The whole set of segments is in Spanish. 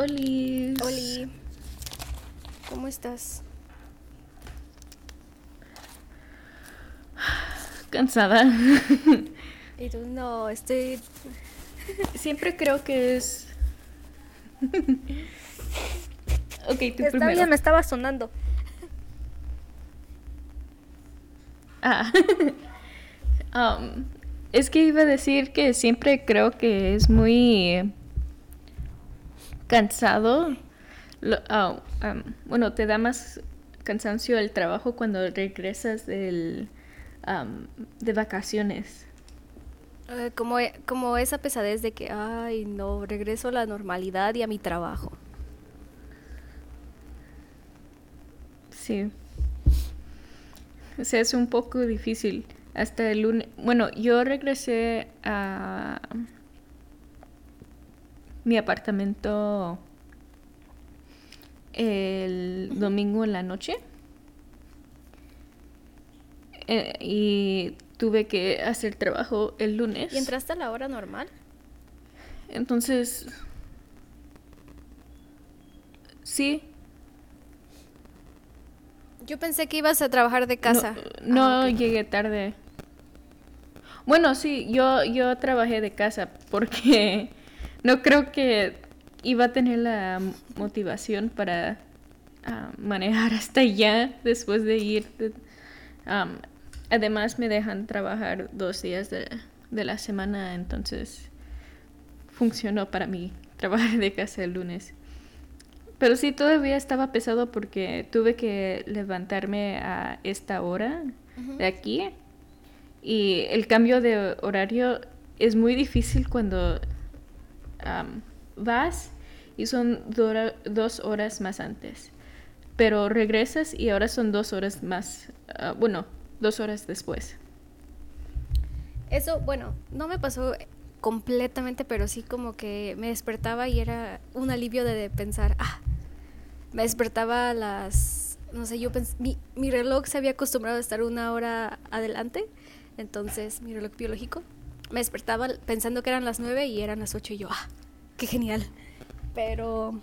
Oli. Oli. ¿Cómo estás? Cansada. Y tú, no, estoy... Siempre creo que es... ok, tú Está primero. bien, me estaba sonando. Ah. Um, es que iba a decir que siempre creo que es muy cansado. Lo- ah, um, bueno, te da más cansancio el trabajo cuando regresas del, um, de vacaciones. Eh, como, como esa pesadez de que, ay, no, regreso a la normalidad y a mi trabajo. Sí. O sea, es un poco difícil. Hasta el lunes. Bueno, yo regresé a mi apartamento el domingo en la noche. Eh, y tuve que hacer trabajo el lunes. ¿Y entraste a la hora normal? Entonces. Sí, Yo pensé que ibas a trabajar de casa. No, no Ah, llegué tarde. Bueno, sí, yo, yo trabajé de casa porque no creo que iba a tener la motivación para ah, manejar hasta allá después de ir. además me dejan trabajar dos días de, de la semana, entonces funcionó para mí trabajar de casa el lunes. Pero sí, todavía estaba pesado porque tuve que levantarme a esta hora de aquí. Y el cambio de horario es muy difícil cuando vas y son dos horas más antes. Pero regresas y ahora son dos horas más, ah, bueno, dos horas después. Eso, bueno, no me pasó completamente, pero sí como que me despertaba y era un alivio de, pensar, ah, me despertaba a las, no sé, yo pens- mi, mi reloj se había acostumbrado a estar una hora adelante, entonces mi reloj biológico, me despertaba pensando que eran las nueve y eran las ocho y yo, ah, qué genial. Pero,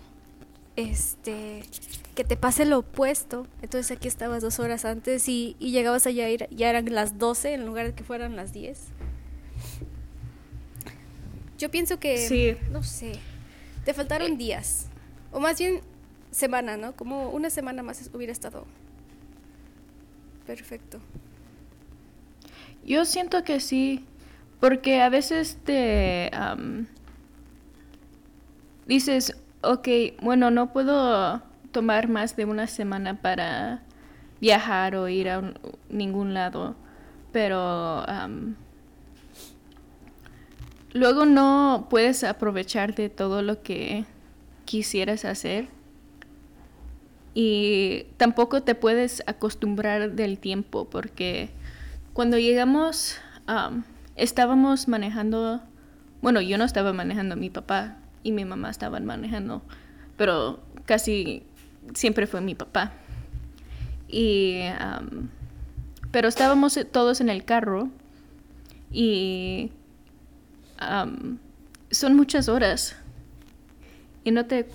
este, que te pase lo opuesto, entonces aquí estabas dos horas antes y, y llegabas allá y ya eran las 12 en lugar de que fueran las 10. Yo pienso que, Sí. no sé, te faltaron días, o más bien semana, ¿no? Como una semana más hubiera estado perfecto. Yo siento que sí, porque a veces te dices, ok, bueno, no puedo tomar más de una semana para viajar o ir a ningún lado, pero luego no puedes aprovechar de todo lo que quisieras hacer y tampoco te puedes acostumbrar del tiempo porque cuando llegamos am, estábamos manejando, bueno, yo no estaba manejando, mi papá y mi mamá estaban manejando, pero casi siempre fue mi papá. Y, am, pero estábamos todos en el carro y am, son muchas horas y no te,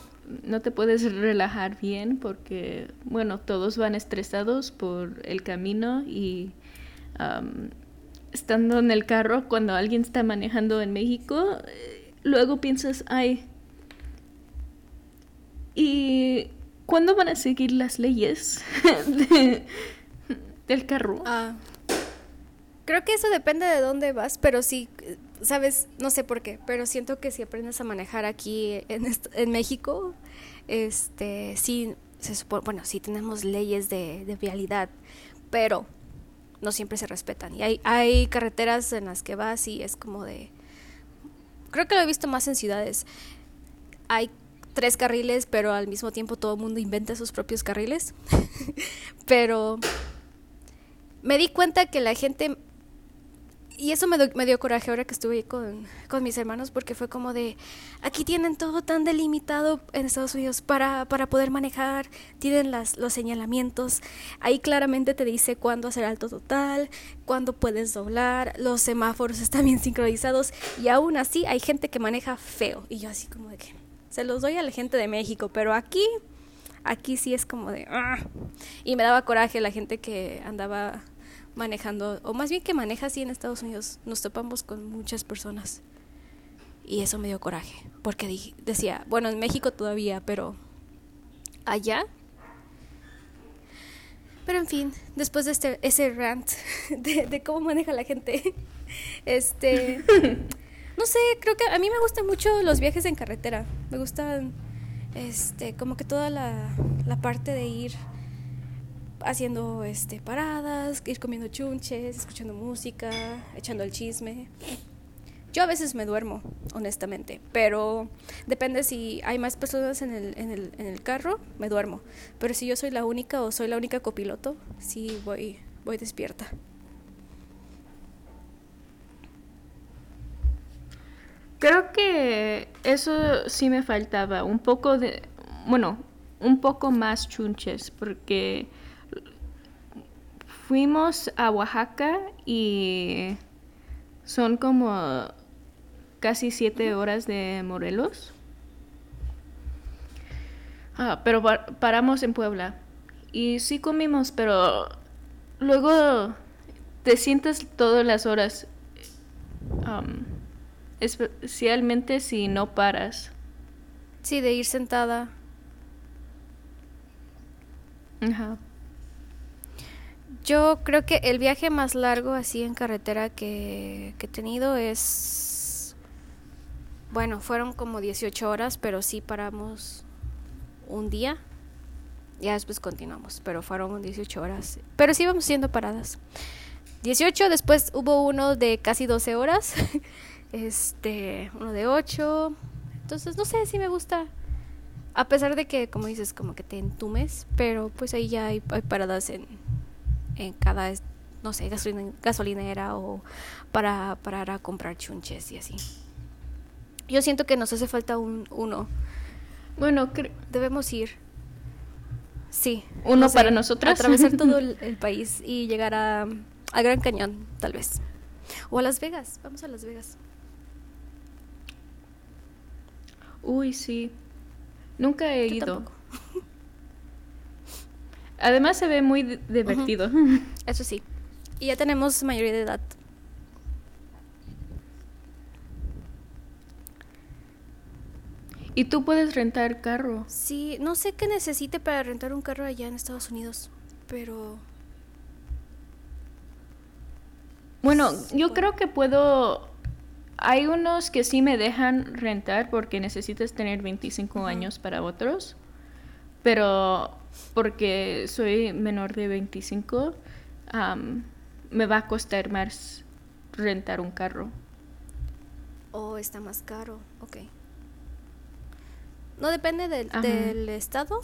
no te puedes relajar bien porque, bueno, todos van estresados por el camino y estando en el carro cuando alguien está manejando en México, eh, luego piensas, ay, ¿y cuándo van a seguir las leyes de- del carro? Ah, creo que eso depende de dónde vas, pero sí, sabes, no sé por qué, pero siento que si aprendes a manejar aquí en, en México, este, sí, se supone, bueno, sí tenemos leyes de, de vialidad, pero no siempre se respetan. Y hay, hay carreteras en las que vas y es como de... Creo que lo he visto más en ciudades. Hay tres carriles, pero al mismo tiempo todo el mundo inventa sus propios carriles. pero me di cuenta que la gente y eso me, do- me dio coraje ahora que estuve con, con mis hermanos porque fue como de, aquí tienen todo tan delimitado en Estados Unidos para, para poder manejar, tienen las, los señalamientos, ahí claramente te dice cuándo hacer alto total, cuándo puedes doblar, los semáforos están bien sincronizados y aún así hay gente que maneja feo y yo así como de que, Se los doy a la gente de México, pero aquí, aquí sí es como de... "Ah". Y me daba coraje la gente que andaba manejando, o más bien que maneja así en Estados Unidos. Nos topamos con muchas personas. Y eso me dio coraje, porque di- decía, bueno, en México todavía, pero allá. Pero en fin, después de este, ese rant de, de cómo maneja la gente, este, no sé, creo que a mí me gustan mucho los viajes en carretera. Me gustan, este, como que toda la, la parte de ir haciendo, este, paradas, ir comiendo chunches, escuchando música, echando el chisme. Yo a veces me duermo, honestamente, pero depende si hay más personas en el, en el, en el carro, me duermo. Pero si yo soy la única o soy la única copiloto, sí voy, voy despierta. Creo que eso sí me faltaba, un poco de, bueno, un poco más chunches, porque fuimos a Oaxaca y son como casi siete horas de Morelos. Ah, pero pa- paramos en Puebla y sí comimos, pero luego te sientes todas las horas. um, especialmente si no paras. Sí, de ir sentada. Ajá. Yo creo que el viaje más largo así en carretera que, he tenido es... Bueno, fueron como 18 horas, pero sí paramos un día. Ya después continuamos, pero fueron 18 horas. Pero sí íbamos siendo paradas. 18, después hubo uno de casi 12 horas. Este, uno de 8. Entonces, no sé si me gusta. A pesar de que, como dices, como que te entumes, pero pues ahí ya hay, hay paradas en, en cada, no sé, gasolina- gasolinera o para parar a comprar chunches y así. Yo siento que nos hace falta un uno. Bueno, Debemos ir. Sí. ¿Uno para nosotras? Atravesar todo el, el país y llegar a, a Gran Cañón, tal vez. O a Las Vegas. Vamos a Las Vegas. uy, sí. Nunca he Yo ido. tampoco. Además se ve muy di- divertido. Eso sí. Y ya tenemos mayoría de edad. y tú puedes rentar carro. Sí, no sé qué necesite para rentar un carro allá en Estados Unidos, pero Bueno, yo creo que puedo... Hay unos que sí me dejan rentar porque necesitas tener 25 años para otros. Pero porque soy menor de 25, am, me va a costar más rentar un carro. oh, está más caro. Ok. No depende del, del estado.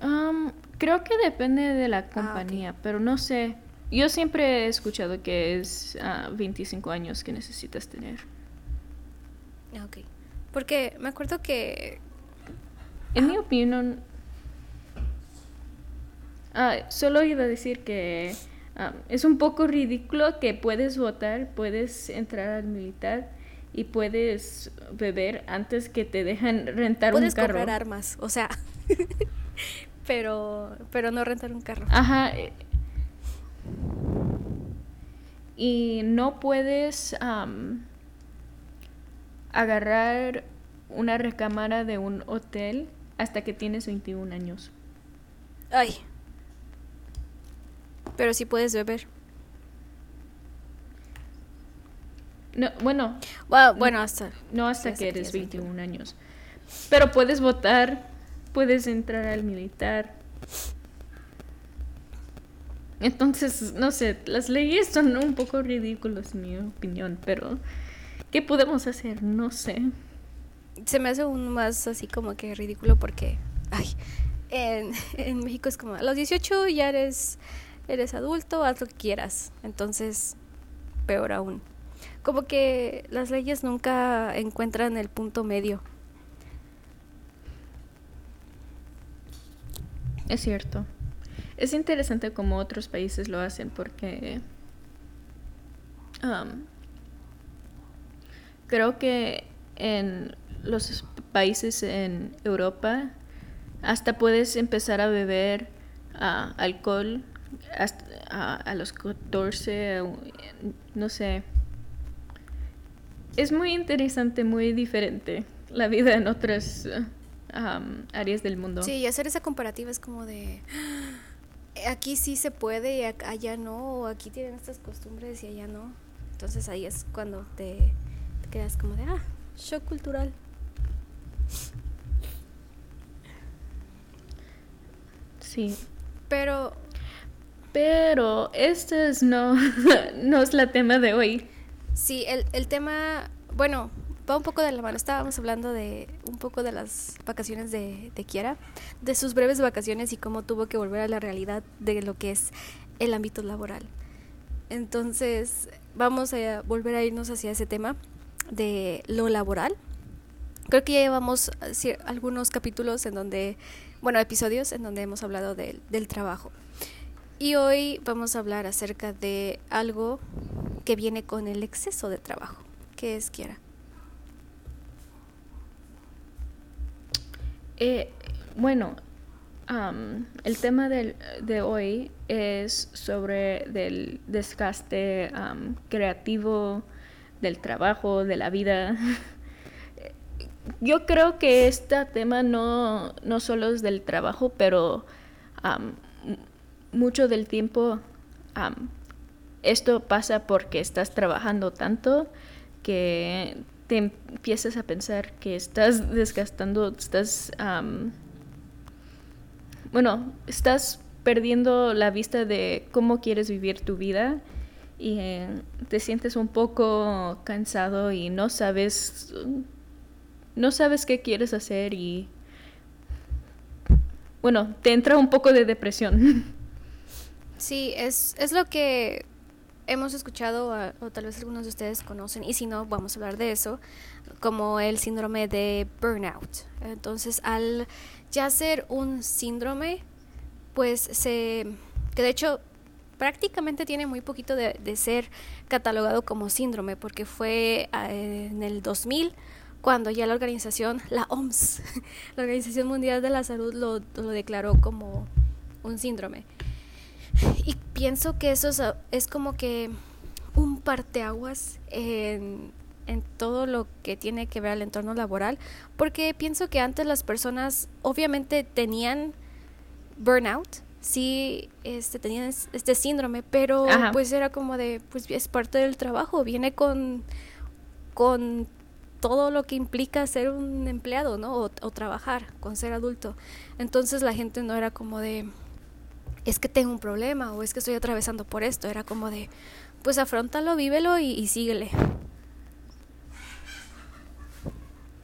Am, creo que depende de la compañía, pero no sé. Yo siempre he escuchado que es ah, 25 años que necesitas tener. Ah, Ok. Porque me acuerdo que En mi opinión, ah, solo iba a decir que ah, es un poco ridículo que puedes votar, puedes entrar al militar y puedes beber antes que te dejan rentar puedes un carro. comprar armas, o sea, pero pero no rentar un carro. Ajá. eh, Y no puedes am, agarrar una recámara de un hotel hasta que tienes 21 años. Ay. Pero sí puedes beber. No, bueno, Bueno, bueno, hasta no hasta hasta que eres tienes 21 años. Pero puedes votar, puedes entrar al militar. Entonces, no sé, las leyes son un poco ridículas en mi opinión, pero ¿qué podemos hacer? No sé. se me hace un más así como que ridículo porque, ay, en, en México es como, a los 18 ya eres, eres adulto, haz lo que quieras. Entonces, peor aún. Como que las leyes nunca encuentran el punto medio. Es cierto. Es interesante cómo otros países lo hacen porque um, creo que en los países en Europa hasta puedes empezar a beber ah, alcohol a, los 14, no sé. Es muy interesante, muy diferente la vida en otras áreas del mundo. Sí, y hacer esa comparativa es como de aquí sí se puede y allá no, o aquí tienen estas costumbres y allá no. Entonces ahí es cuando te, te quedas como de, ah, shock cultural. Sí. Pero pero este es no, no es la tema de hoy. Sí, el, el tema, bueno, va un poco de la mano. Estábamos hablando de un poco de las vacaciones de, de Kiara, de sus breves vacaciones y cómo tuvo que volver a la realidad de lo que es el ámbito laboral. Entonces, vamos a volver a irnos hacia ese tema de lo laboral. Creo que ya llevamos algunos capítulos en donde, bueno, episodios en donde hemos hablado del trabajo. Y hoy vamos a hablar acerca de algo que viene con el exceso de trabajo. ¿Qué es, Kiara? Eh, bueno, el tema de hoy es sobre el desgaste creativo del trabajo, de la vida. Yo creo que este tema no, no solo es del trabajo, pero mucho del tiempo esto pasa porque estás trabajando tanto que te empiezas a pensar que estás desgastando, estás, bueno, estás perdiendo la vista de cómo quieres vivir tu vida y eh, te sientes un poco cansado y no sabes, no sabes qué quieres hacer y, bueno, te entra un poco de depresión. Sí, es, es lo que hemos escuchado, o tal vez algunos de ustedes conocen, y si no, vamos a hablar de eso, como el síndrome de burnout. Entonces, al ya ser un síndrome, pues se... que de hecho prácticamente tiene muy poquito de, ser catalogado como síndrome, porque fue eh, en el 2000 cuando ya la organización, la OMS, la Organización Mundial de la Salud, lo, declaró como un síndrome. Y pienso que eso es, como que un parteaguas en, en todo lo que tiene que ver al entorno laboral, porque pienso que antes las personas obviamente tenían burnout, sí este, tenían este síndrome, pero pues era como de, pues es parte del trabajo, viene con, con todo lo que implica ser un empleado, ¿no? O, o trabajar, con ser adulto. Entonces la gente no era como de, es que tengo un problema o es que estoy atravesando por esto. Era como de, pues afrontalo, vívelo y, síguele.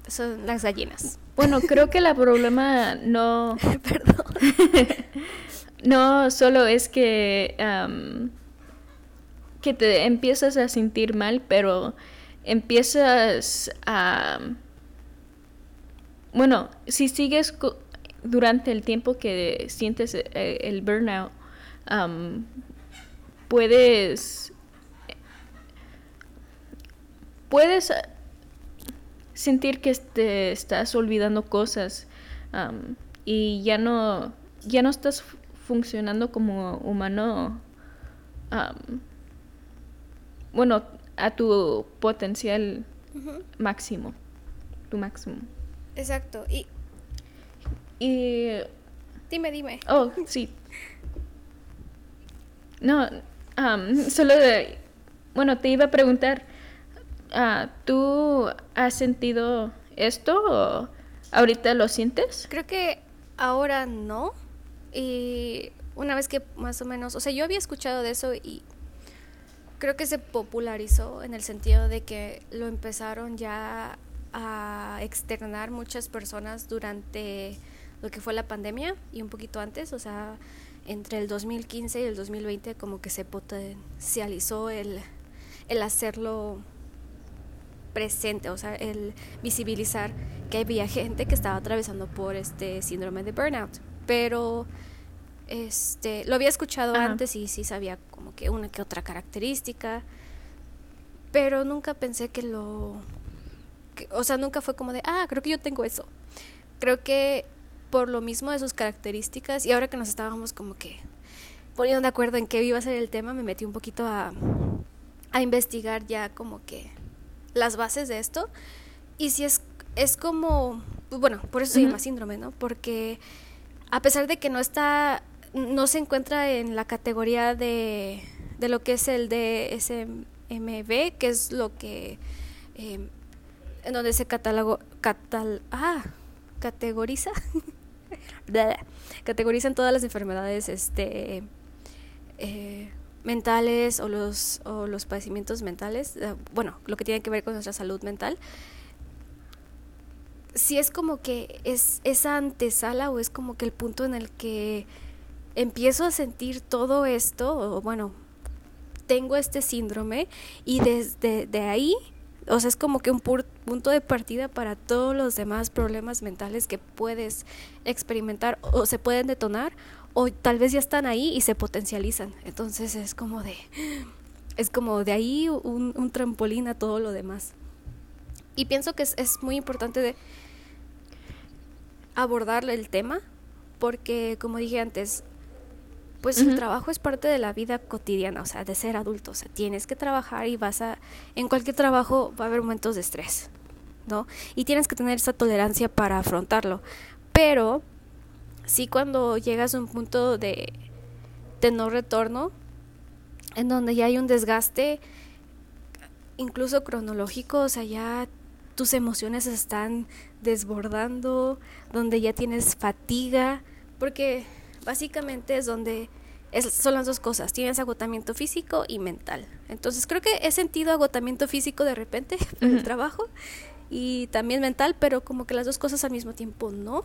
Son las gallinas. Bueno, creo que el problema no... Perdón. no solo es que, que te empiezas a sentir mal, pero empiezas a... Bueno, si sigues durante el tiempo que sientes eh, el burnout, puedes puedes sentir que te estás olvidando cosas y ya no ya no estás funcionando como humano bueno a tu potencial máximo tu máximo exacto y y... Dime, dime. Oh, sí. No, solo de... Bueno, te iba a preguntar, uh, ¿tú has sentido esto o ahorita lo sientes? Creo que ahora no. Y una vez que más o menos, o sea, yo había escuchado de eso y creo que se popularizó en el sentido de que lo empezaron ya a externar muchas personas durante lo que fue la pandemia y un poquito antes, o sea, entre el 2015 y el 2020 como que se potencializó el, el hacerlo presente, o sea, el visibilizar que había gente que estaba atravesando por este síndrome de burnout. Pero este lo había escuchado antes y sí sabía como que una que otra característica. pero nunca pensé que lo... o sea, nunca fue como de, ah, creo que yo tengo eso. Creo que por lo mismo de sus características, y ahora que nos estábamos como que poniendo de acuerdo en qué iba a ser el tema, me metí un poquito a, a investigar ya como que las bases de esto. Y si es, es como, bueno, por eso se llama síndrome, ¿no? Porque a pesar de que no está, no se encuentra en la categoría de, de lo que es el DSMB, que es lo que, eh, en donde se catálogo, catal, ah, categoriza, categorizan todas las enfermedades, este, eh, mentales o los, o los padecimientos mentales, eh, bueno, lo que tiene que ver con nuestra salud mental, si es como que es esa antesala o es como que el punto en el que empiezo a sentir todo esto, o bueno, tengo este síndrome y desde de ahí, o sea, es como que un punto de partida para todos los demás problemas mentales que puedes experimentar o se pueden detonar o tal vez ya están ahí y se potencializan. Entonces es como de, es como de ahí un, un trampolín a todo lo demás. Y pienso que es, es muy importante de abordar el tema porque, como dije antes, pues el trabajo es parte de la vida cotidiana, o sea, de ser adulto, o sea, tienes que trabajar y vas a, en cualquier trabajo va a haber momentos de estrés, ¿no? Y tienes que tener esa tolerancia para afrontarlo, pero sí cuando llegas a un punto de, de no retorno, en donde ya hay un desgaste, incluso cronológico, o sea, ya tus emociones están desbordando, donde ya tienes fatiga, porque básicamente es donde son las dos cosas, tienes agotamiento físico y mental. Entonces creo que he sentido agotamiento físico de repente en el trabajo y también mental, pero como que las dos cosas al mismo tiempo no.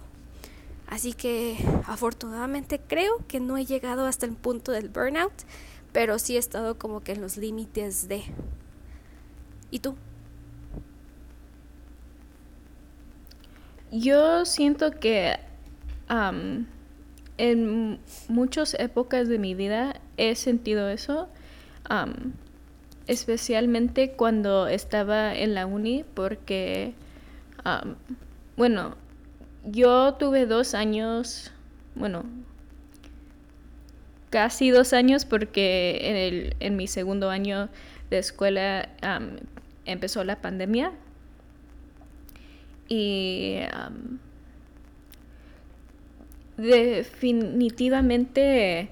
Así que afortunadamente creo que no he llegado hasta el punto del burnout, pero sí he estado como que en los límites de... ¿Y tú? Yo siento que en muchas épocas de mi vida he sentido eso, especialmente cuando estaba en la uni, porque, bueno, yo tuve dos años, bueno, casi dos años porque en, el, en mi segundo año de escuela empezó la pandemia y definitivamente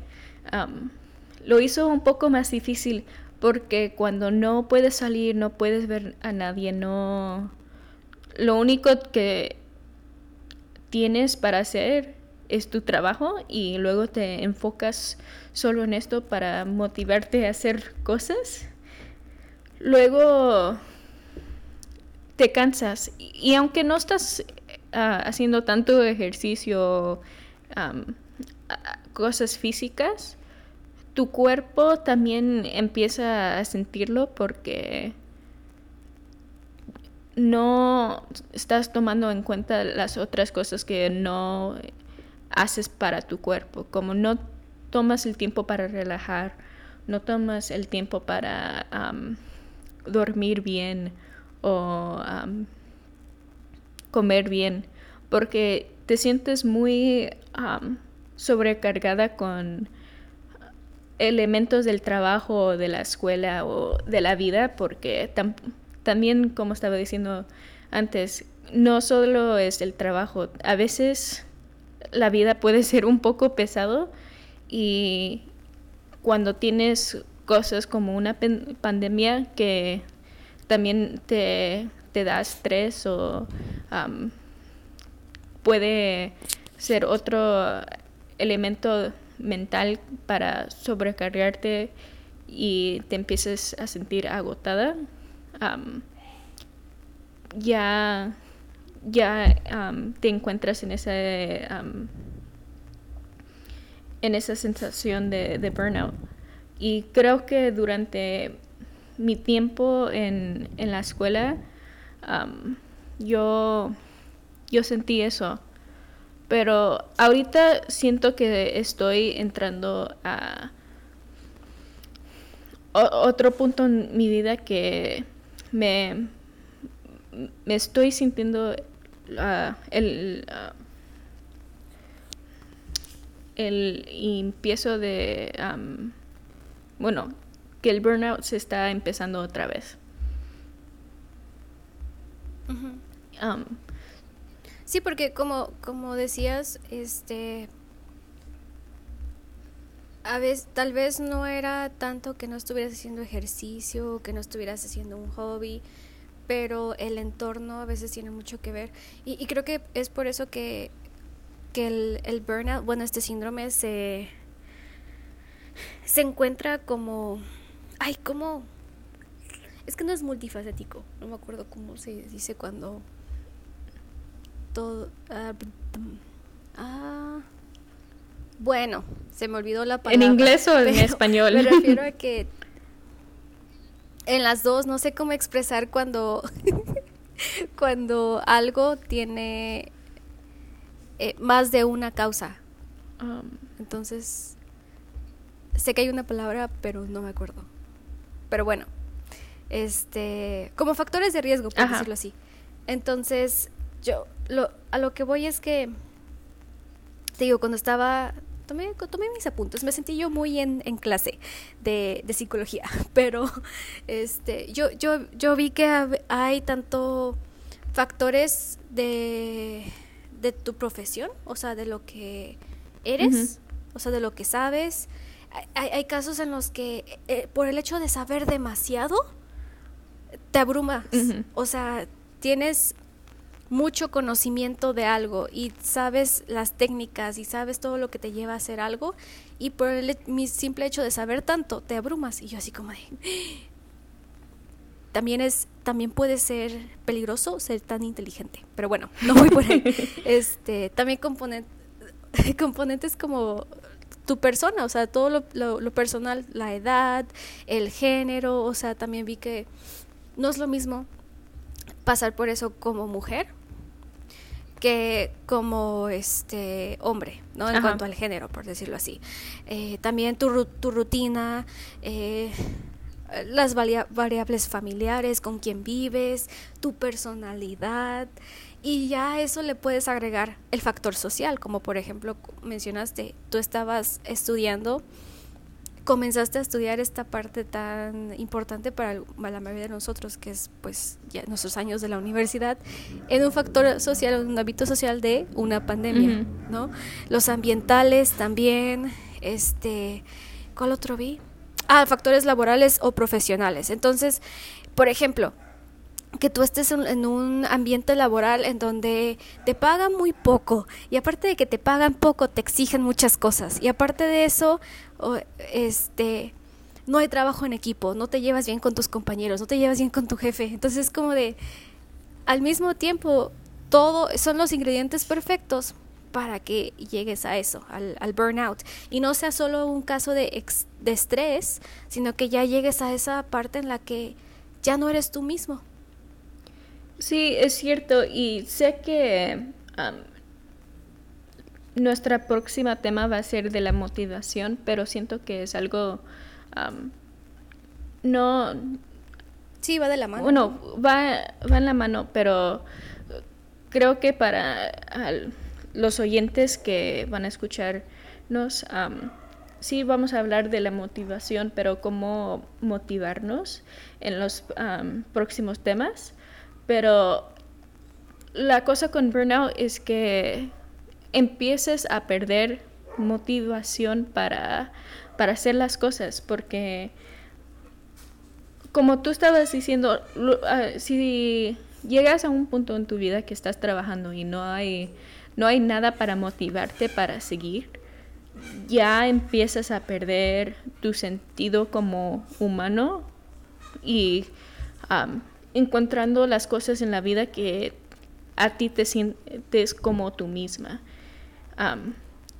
lo hizo un poco más difícil porque cuando no puedes salir, no puedes ver a nadie, no... Lo único que tienes para hacer es tu trabajo y luego te enfocas solo en esto para motivarte a hacer cosas. Luego te cansas. Y, aunque no estás ah, haciendo tanto ejercicio, cosas físicas, tu cuerpo también empieza a sentirlo porque no estás tomando en cuenta las otras cosas que no haces para tu cuerpo, como no tomas el tiempo para relajar, no tomas el tiempo para dormir bien, o comer bien, porque te sientes muy sobrecargada con elementos del trabajo de la escuela o de la vida, porque también, como estaba diciendo antes, no solo es el trabajo, a veces la vida puede ser un poco pesado y cuando tienes cosas como una pandemia que también te, da estrés o puede ser otro elemento mental para sobrecargarte y te empieces a sentir agotada, ya, ya te encuentras en esa, en esa sensación de burnout. Y creo que durante mi tiempo en, la escuela, yo, yo sentí eso. Pero ahorita siento que estoy entrando a otro punto en mi vida que me, me estoy sintiendo uh, el, uh, el empiezo de, bueno, que el burnout se está empezando otra vez. um, sí, porque como, como decías, este a veces, tal vez no era tanto que no estuvieras haciendo ejercicio, que no estuvieras haciendo un hobby, pero el entorno a veces tiene mucho que ver. Y, creo que es por eso que, que el, el, burnout, bueno, este síndrome se, se encuentra como, ay, como, es que no es multifacético, no me acuerdo cómo se dice cuando todo, ah, ah bueno, se me olvidó la palabra. ¿En inglés o en español? Me refiero a que en las dos no sé cómo expresar cuando, cuando algo tiene eh, más de una causa. Um, Entonces, sé que hay una palabra, pero no me acuerdo. Pero bueno, este, como factores de riesgo, por decirlo así. Entonces, yo lo, a lo que voy es que te digo, cuando estaba, tomé, tomé mis apuntes, me sentí yo muy en, en clase de, de, psicología, pero este, yo, yo, yo vi que hay tanto factores de, de tu profesión, o sea, de lo que eres, o sea, de lo que sabes. Hay, hay casos en los que eh, por el hecho de saber demasiado, te abrumas. O sea, tienes mucho conocimiento de algo y sabes las técnicas y sabes todo lo que te lleva a hacer algo y por el simple hecho de saber tanto te abrumas. Y yo así como de también es también puede ser peligroso ser tan inteligente. Pero bueno no voy por ahí. Este también componentes como tu persona o sea todo lo, lo personal la edad el género o sea también vi que no es lo mismo pasar por eso como mujer que como este hombre, ¿no? En cuanto al género, por decirlo así. Eh, también tu, tu rutina, eh, las variables familiares, con quién vives, tu personalidad. Y ya eso le puedes agregar el factor social, como por ejemplo mencionaste, tú estabas estudiando comenzaste a estudiar esta parte tan importante para, la mayoría de nosotros, que es pues ya nuestros años de la universidad, en un factor social, en un hábito social de una pandemia, ¿no? Los ambientales también, este, ¿cuál otro vi? Ah, factores laborales o profesionales. Entonces, por ejemplo, que tú estés en, un ambiente laboral en donde te pagan muy poco y aparte de que te pagan poco te exigen muchas cosas y aparte de eso este no hay trabajo en equipo, no te llevas bien con tus compañeros, no te llevas bien con tu jefe, entonces es como de al mismo tiempo todo son los ingredientes perfectos para que llegues a eso, al, burnout. Y no sea solo un caso de, de estrés, sino que ya llegues a esa parte en la que ya no eres tú mismo. Sí, es cierto. Y sé que nuestra próxima tema va a ser de la motivación, pero siento que es algo no... Sí, va de la mano. Bueno, va, va en la mano, pero creo que para los oyentes que van a escucharnos, sí vamos a hablar de la motivación, pero cómo motivarnos en los próximos temas. Pero la cosa con burnout es que empieces a perder motivación para, para hacer las cosas, porque como tú estabas diciendo, ah, si llegas a un punto en tu vida que estás trabajando y no hay, no hay nada para motivarte para seguir, ya empiezas a perder tu sentido como humano y encontrando las cosas en la vida que a ti te sientes como tú misma.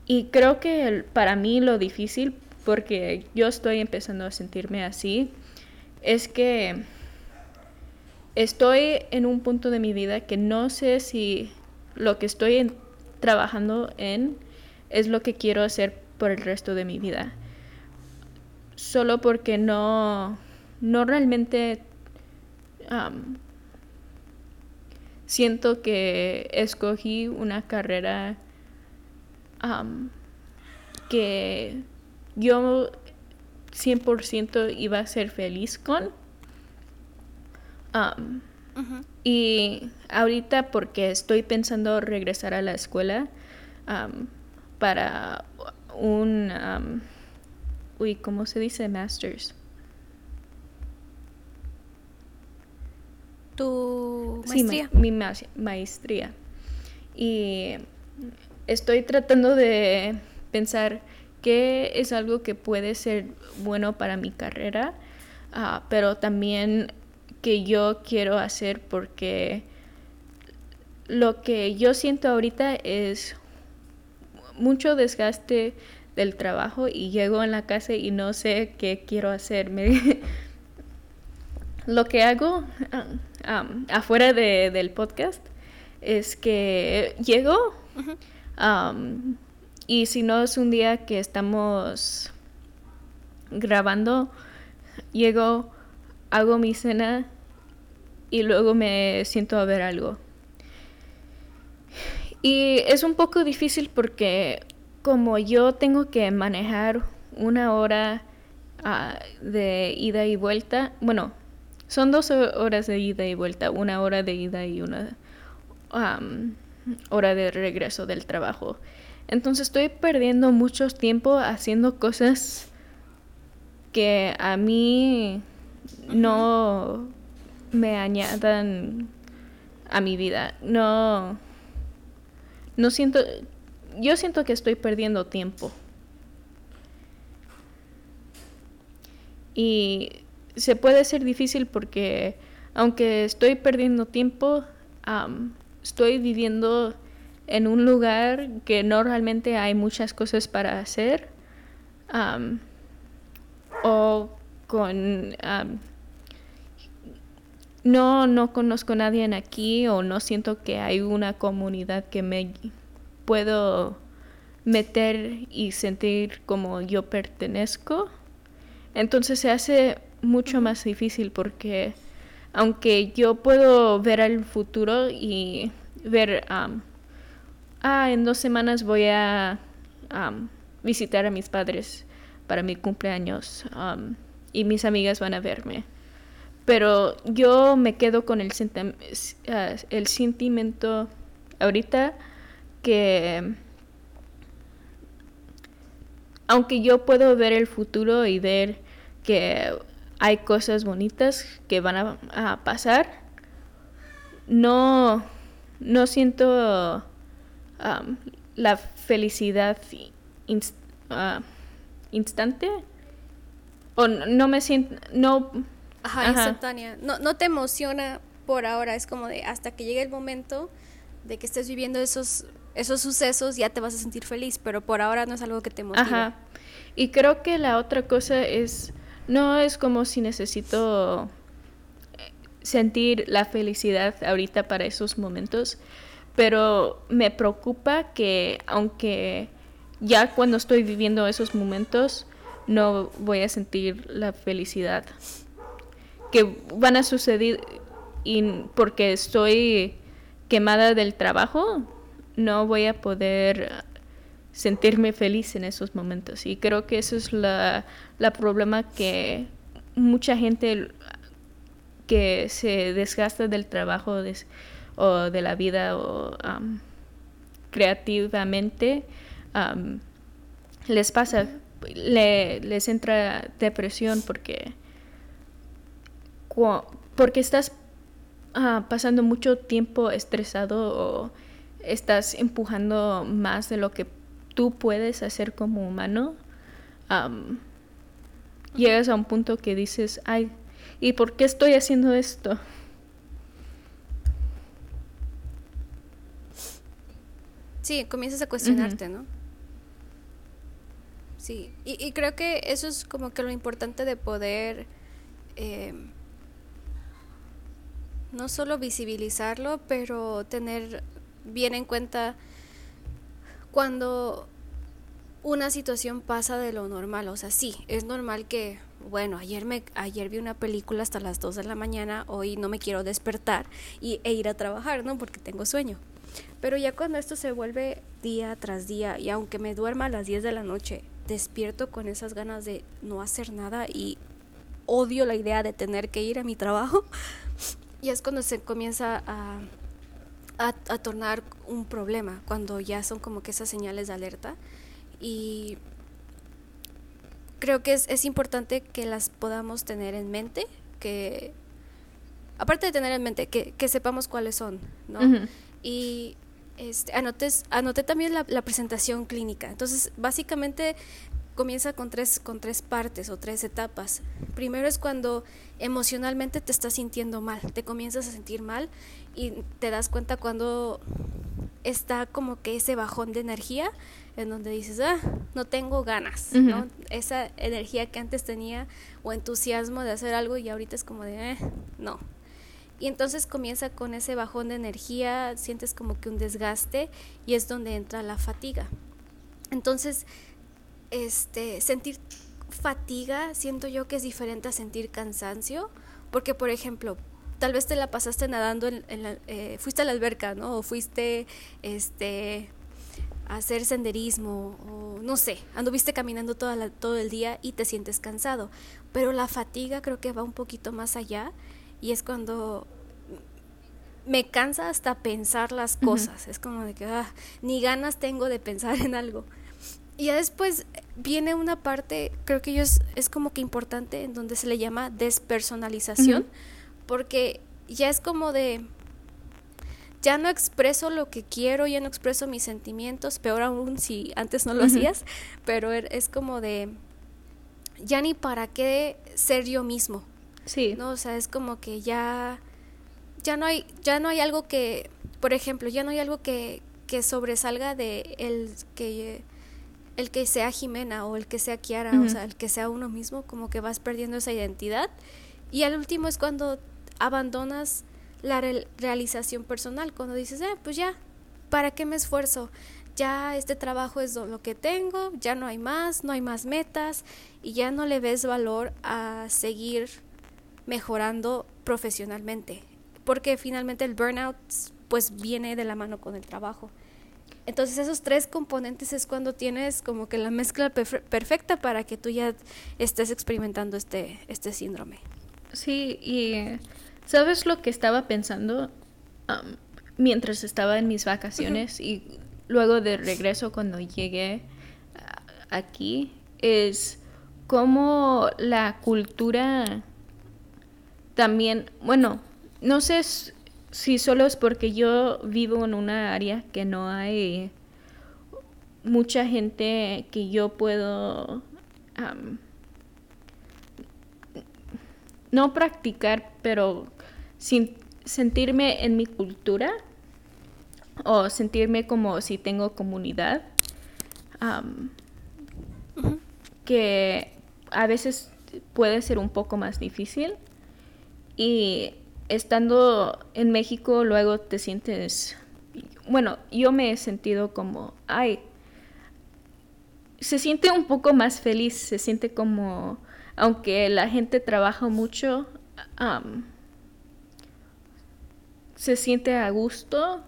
y creo que para mí lo difícil, porque yo estoy empezando a sentirme así, es que estoy en un punto de mi vida que no sé si lo que estoy trabajando en es lo que quiero hacer por el resto de mi vida. solo porque no, no realmente siento que escogí una carrera que yo 100% iba a ser feliz con. Y ahorita porque estoy pensando regresar a la escuela para un... uy, ¿cómo se dice? Masters. ¿Tu maestría? mi maestría. Y estoy tratando de pensar qué es algo que puede ser bueno para mi carrera, ah, pero también que yo quiero hacer porque lo que yo siento ahorita es mucho desgaste del trabajo y llego en la casa y no sé qué quiero hacer. lo que hago ah, afuera del podcast es que llego y si no es un día que estamos grabando, llego, hago mi cena y luego me siento a ver algo. Y es un poco difícil porque como yo tengo que manejar una hora ah, de ida y vuelta, bueno, son dos horas de ida y vuelta, una hora de ida y una hora de regreso del trabajo. Entonces estoy perdiendo mucho tiempo haciendo cosas que a mí no me añadan a mi vida. No, no siento, yo siento que estoy perdiendo tiempo. Y se puede ser difícil porque aunque estoy perdiendo tiempo, estoy viviendo en un lugar que no realmente hay muchas cosas para hacer o con no no conozco a nadie aquí o no siento que hay una comunidad que me puedo meter y sentir como yo pertenezco entonces se hace mucho más difícil porque aunque yo puedo ver al futuro y ver ah, en dos semanas voy a visitar a mis padres para mi cumpleaños y mis amigas van a verme. Pero yo me quedo con el, ah, el sentimiento ahorita que aunque yo puedo ver el futuro y ver que hay cosas bonitas que van a, pasar, no, no siento la felicidad ah, instante. O no me siento no ajá, instantánea. No, no te emociona por ahora. Es como de hasta que llegue el momento de que estés viviendo esos esos sucesos ya te vas a sentir feliz pero por ahora no es algo que te motive. Ajá. Y creo que la otra cosa es no es como si necesito eh, sentir la felicidad ahorita para esos momentos pero me preocupa que aunque ya cuando estoy viviendo esos momentos no voy a sentir la felicidad que van a suceder y porque estoy quemada del trabajo no voy a poder sentirme feliz en esos momentos. Y creo que eso es la, la problema que mucha gente que se desgasta del trabajo o de la vida o creativamente les pasa, les entra depresión porque, porque estás ah, pasando mucho tiempo estresado o estás empujando más de lo que tú puedes hacer como humano. llegas a un punto que dices, ay, ¿y por qué estoy haciendo esto? Sí, comienzas a cuestionarte, ¿no? Sí, y, creo que eso es como que lo importante de poder eh, no solo visibilizarlo, pero tener bien en cuenta cuando una situación pasa de lo normal. O sea, sí, es normal que, bueno, ayer, me, ayer vi una película hasta las 2 de la mañana, hoy no me quiero despertar y, e ir a trabajar, ¿no? Porque tengo sueño. Pero ya cuando esto se vuelve día tras día y aunque me duerma a las 10 de la noche, despierto con esas ganas de no hacer nada y odio la idea de tener que ir a mi trabajo. Y es cuando se comienza a, a, a tornar un problema, cuando ya son como que esas señales de alerta y creo que es, es importante que las podamos tener en mente, que aparte de tener en mente, que, que sepamos cuáles son, ¿no? Y este, anotes, anoté también la, la, presentación clínica. Entonces, básicamente comienza con tres, con tres partes o tres etapas. Primero es cuando emocionalmente te estás sintiendo mal, te comienzas a sentir mal y te das cuenta cuando está como que ese bajón de energía en donde dices, ah, no tengo ganas, ¿no? Esa energía que antes tenía o entusiasmo de hacer algo y ahorita es como de, eh, no. Y entonces comienza con ese bajón de energía, sientes como que un desgaste y es donde entra la fatiga. Entonces, este, sentir fatiga siento yo que es diferente a sentir cansancio, porque por ejemplo, tal vez te la pasaste nadando en, la, eh, fuiste a la alberca, ¿no? O fuiste, este, hacer senderismo o no sé, anduviste caminando toda todo el día y te sientes cansado. Pero la fatiga creo que va un poquito más allá y es cuando me cansa hasta pensar las cosas. Es como de que ah, ni ganas tengo de pensar en algo. Y ya después viene una parte, creo que es, es como que importante, en donde se le llama despersonalización, porque ya es como de, ya no expreso lo que quiero, ya no expreso mis sentimientos, peor aún si antes no lo hacías, pero er, es como de, ya ni para qué ser yo mismo. Sí. ¿No? O sea, es como que ya, ya no hay, ya no hay algo que, por ejemplo, ya no hay algo que, que sobresalga de el que el que sea Jimena o el que sea Kiara, o sea, el que sea uno mismo, como que vas perdiendo esa identidad. Y al último es cuando abandonas la realización personal, cuando dices, eh, pues ya, ¿para qué me esfuerzo? Ya este trabajo es lo que tengo, ya no hay más, no hay más metas y ya no le ves valor a seguir mejorando profesionalmente, porque finalmente el burnout pues viene de la mano con el trabajo. Entonces esos tres componentes es cuando tienes como que la mezcla perfecta para que tú ya estés experimentando este, este síndrome. Sí, y ¿Sabes lo que estaba pensando mientras estaba en mis vacaciones y luego de regreso cuando llegué aquí? Es cómo la cultura también, bueno, no sé si solo es porque yo vivo en una área que no hay mucha gente que yo puedo no practicar, pero sin sentirme en mi cultura o sentirme como si tengo comunidad, que a veces puede ser un poco más difícil. Y estando en México luego te sientes, bueno, yo me he sentido como, ay, se siente un poco más feliz, se siente como, aunque la gente trabaja mucho, se siente a gusto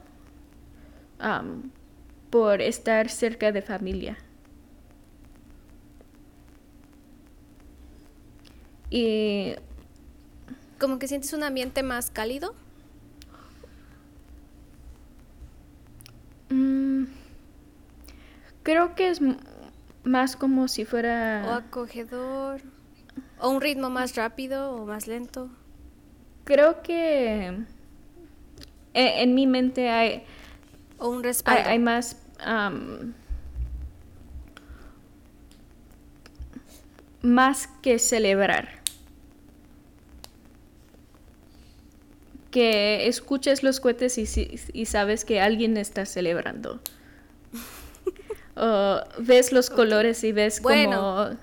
por estar cerca de familia. Y como que sientes un ambiente más cálido. Mm, creo que es más como si fuera... O acogedor. O un ritmo más rápido o más lento. Creo que eh, en, mi mente hay... O un respaldo. Hay, más... más que celebrar. Que escuches los cohetes y, y sabes que alguien está celebrando. o ves los colores y ves como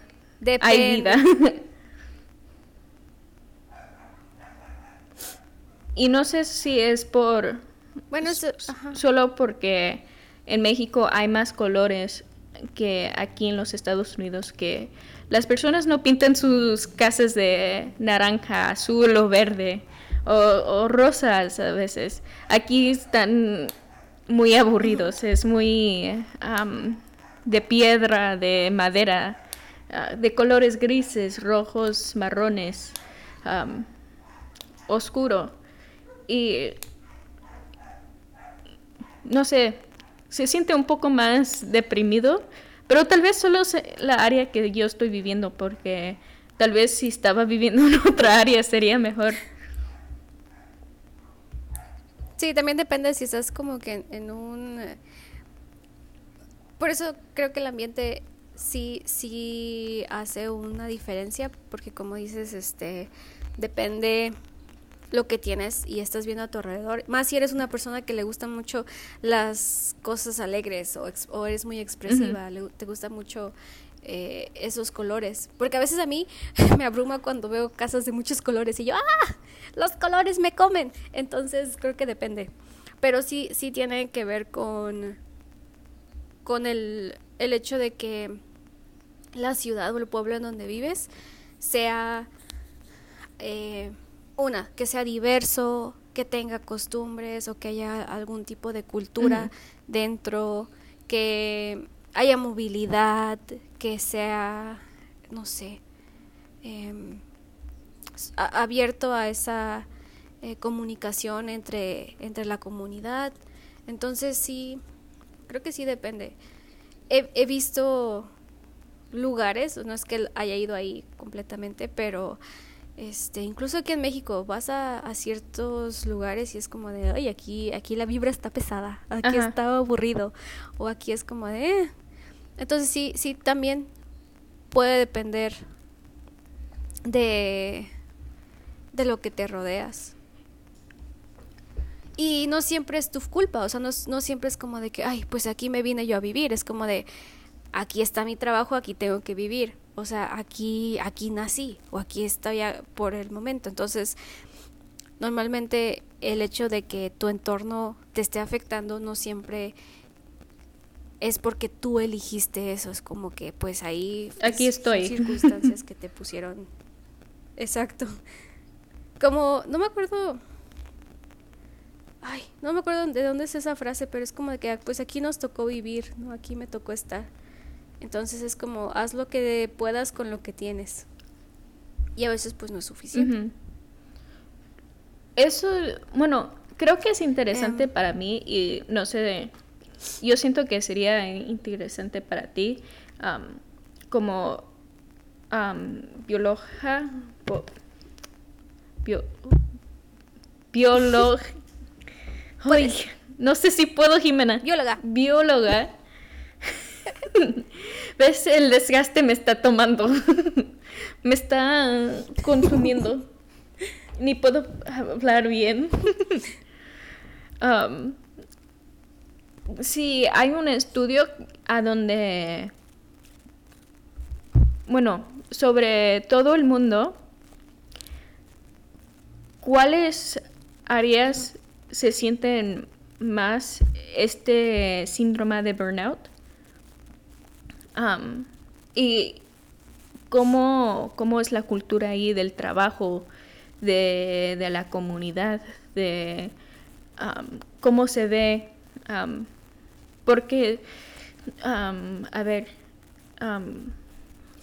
hay vida. Y no sé si es por... Bueno, solo porque en México hay más colores que aquí en los Estados Unidos que las personas no pintan sus casas de naranja, azul o verde o, rosas a veces. Aquí están muy aburridos, es muy de piedra, de madera, ah, de colores grises, rojos, marrones, oscuro. Y no sé, se siente un poco más deprimido, pero tal vez solo es la área que yo estoy viviendo, porque tal vez si estaba viviendo en otra área sería mejor. Sí, también depende si estás como que en, un... Por eso creo que el ambiente sí, sí hace una diferencia, porque como dices, este, depende lo que tienes y estás viendo a tu alrededor. Más si eres una persona que le gustan mucho las cosas alegres o, eres muy expresiva, te gusta mucho eh, esos colores. Porque a veces a mí me abruma cuando veo casas de muchos colores y yo, ¡ah! Los colores me comen. Entonces creo que depende. Pero sí, sí tiene que ver con, con el, el hecho de que la ciudad o el pueblo en donde vives sea eh, una, que sea diverso, que tenga costumbres o que haya algún tipo de cultura dentro, que haya movilidad, que sea, no sé, em, abierto a esa eh, comunicación entre, entre la comunidad. Entonces sí, creo que sí depende. He, he visto lugares, no es que haya ido ahí completamente, pero este, incluso aquí en México vas a, ciertos lugares y es como de, oye, aquí, aquí la vibra está pesada, aquí está aburrido, o aquí es como de, eh". Entonces sí, sí también puede depender de, de lo que te rodeas. Y no siempre es tu culpa, o sea, no, no siempre es como de que, ay, pues aquí me vine yo a vivir, es como de, aquí está mi trabajo, aquí tengo que vivir o sea, aquí, aquí nací o aquí estoy por el momento. Entonces, normalmente el hecho de que tu entorno te esté afectando no siempre es porque tú eligiste eso, es como que pues ahí aquí estoy circunstancias que te pusieron exacto. Como no me acuerdo Ay, no me acuerdo de dónde es esa frase, pero es como de que pues aquí nos tocó vivir, no aquí me tocó estar. Entonces es como, haz lo que puedas con lo que tienes. Y a veces pues no es suficiente. Eso, bueno, creo que es interesante em. para mí y no sé, yo siento que sería interesante para ti como bióloga, bióloga, no sé si puedo, Jimena. Bióloga. Bióloga. ¿Ves? El desgaste me está tomando. me está consumiendo. Ni puedo hablar bien. um, sí, hay un estudio a donde, bueno, sobre todo el mundo, ¿cuáles áreas se sienten más este síndrome de burnout? y cómo, cómo, es la cultura ahí del trabajo, de, de la comunidad, de cómo se ve, porque, a ver,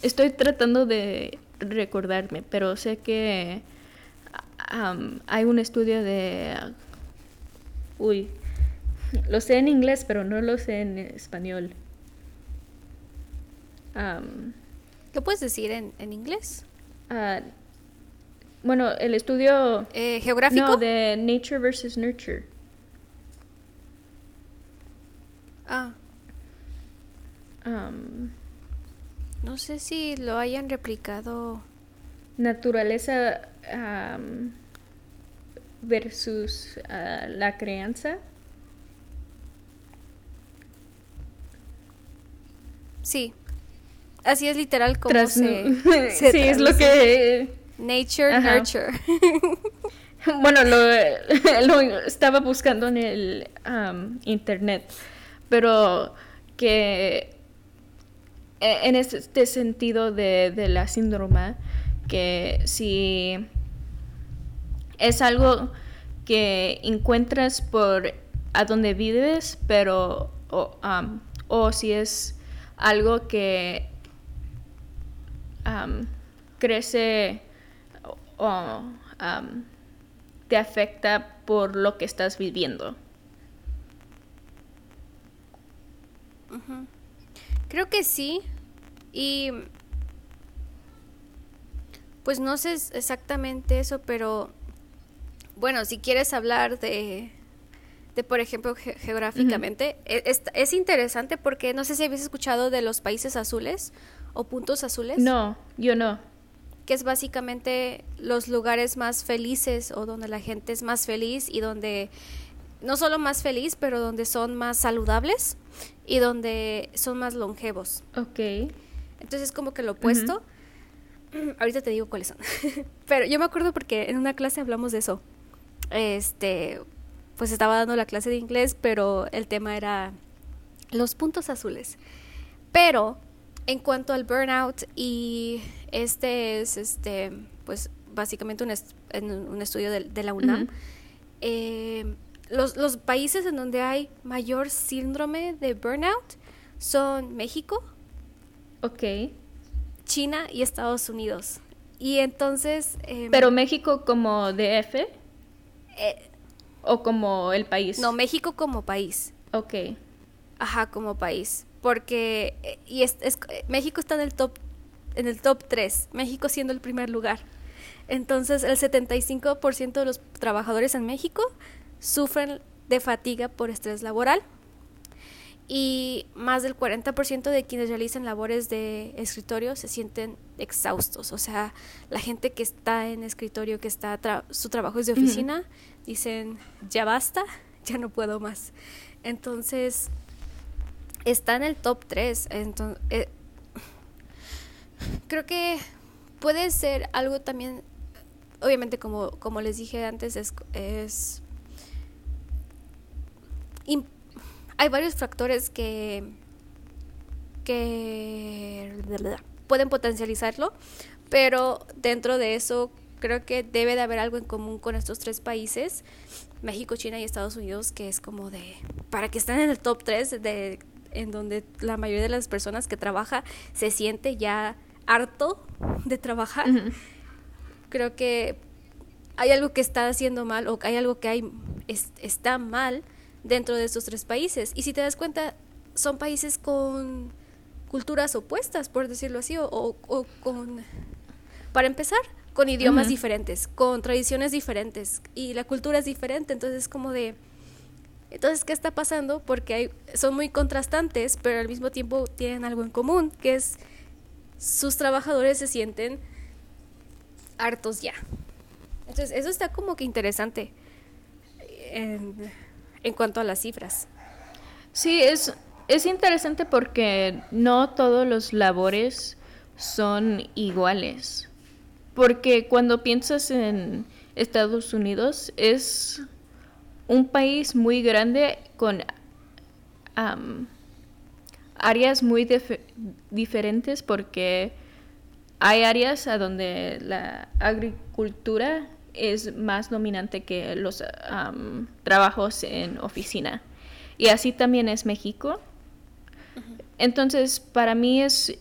estoy tratando de recordarme, pero sé que hay un estudio de... Uy, lo sé en inglés, pero no lo sé en español. ¿Qué puedes decir en, en inglés? Ah, bueno, el estudio... Eh, ¿Geográfico? No, de Nature versus Nurture. Ah. no sé si lo hayan replicado. Naturaleza versus ah, la crianza. Sí. Así es literal como se, Sí, es lo que... Nature, nurture. bueno, lo, estaba buscando en el internet, pero que e, en este sentido de, de la síndrome, que si es algo que encuentras por a donde vives, pero o, o si es algo que crece o te afecta por lo que estás viviendo. Creo que sí. Y pues no sé exactamente eso, pero bueno, si quieres hablar de, de por ejemplo, geográficamente, e, es, es, interesante porque no sé si habéis escuchado de los países azules o puntos azules. No, yo no. Que es básicamente los lugares más felices o donde la gente es más feliz y donde no solo más feliz, pero donde son más saludables y donde son más longevos. Ok. Entonces es como que lo opuesto. Ahorita te digo cuáles son. pero yo me acuerdo porque en una clase hablamos de eso. Este, pues estaba dando la clase de inglés, pero el tema era los puntos azules. Pero en cuanto al burnout y este es este pues básicamente un, un estudio de, la UNAM eh, los, los, países en donde hay mayor síndrome de burnout son México ok. China y Estados Unidos. Y entonces em, pero México como DF eh, o como el país no México como país. Ok. Ajá como país. Porque eh, y es, México está en el top en el top 3, México siendo el primer lugar. Entonces, el 75% de los trabajadores en México sufren de fatiga por estrés laboral y más del 40% de quienes realizan labores de escritorio se sienten exhaustos. O sea, la gente que está en escritorio, que está su trabajo es de oficina, dicen, ya basta, ya no puedo más. Entonces, está en el top 3. Entonces, eh, creo que puede ser algo también, obviamente como, como les dije antes, es, es hay varios factores que, que pueden potencializarlo, pero dentro de eso creo que debe de haber algo en común con estos tres países, México, China y Estados Unidos, que es como de, para que estén en el top 3 de en donde la mayoría de las personas que trabaja se siente ya harto de trabajar. Creo que hay algo que está haciendo mal o hay algo que hay, está mal dentro de estos tres países. Y si te das cuenta, son países con culturas opuestas, por decirlo así, o, con, para empezar, con idiomas diferentes, con tradiciones diferentes, y la cultura es diferente, entonces es como de entonces, ¿qué está pasando? Porque hay, son muy contrastantes, pero al mismo tiempo tienen algo en común, que es sus trabajadores se sienten hartos ya. Entonces, eso está como que interesante en, cuanto a las cifras. Sí, es, es interesante porque no todos los labores son iguales. Porque cuando piensas en Estados Unidos es un país muy grande con áreas muy diferentes porque hay áreas a donde la agricultura es más dominante que los trabajos en oficina. Y así también es México. Entonces, para mí es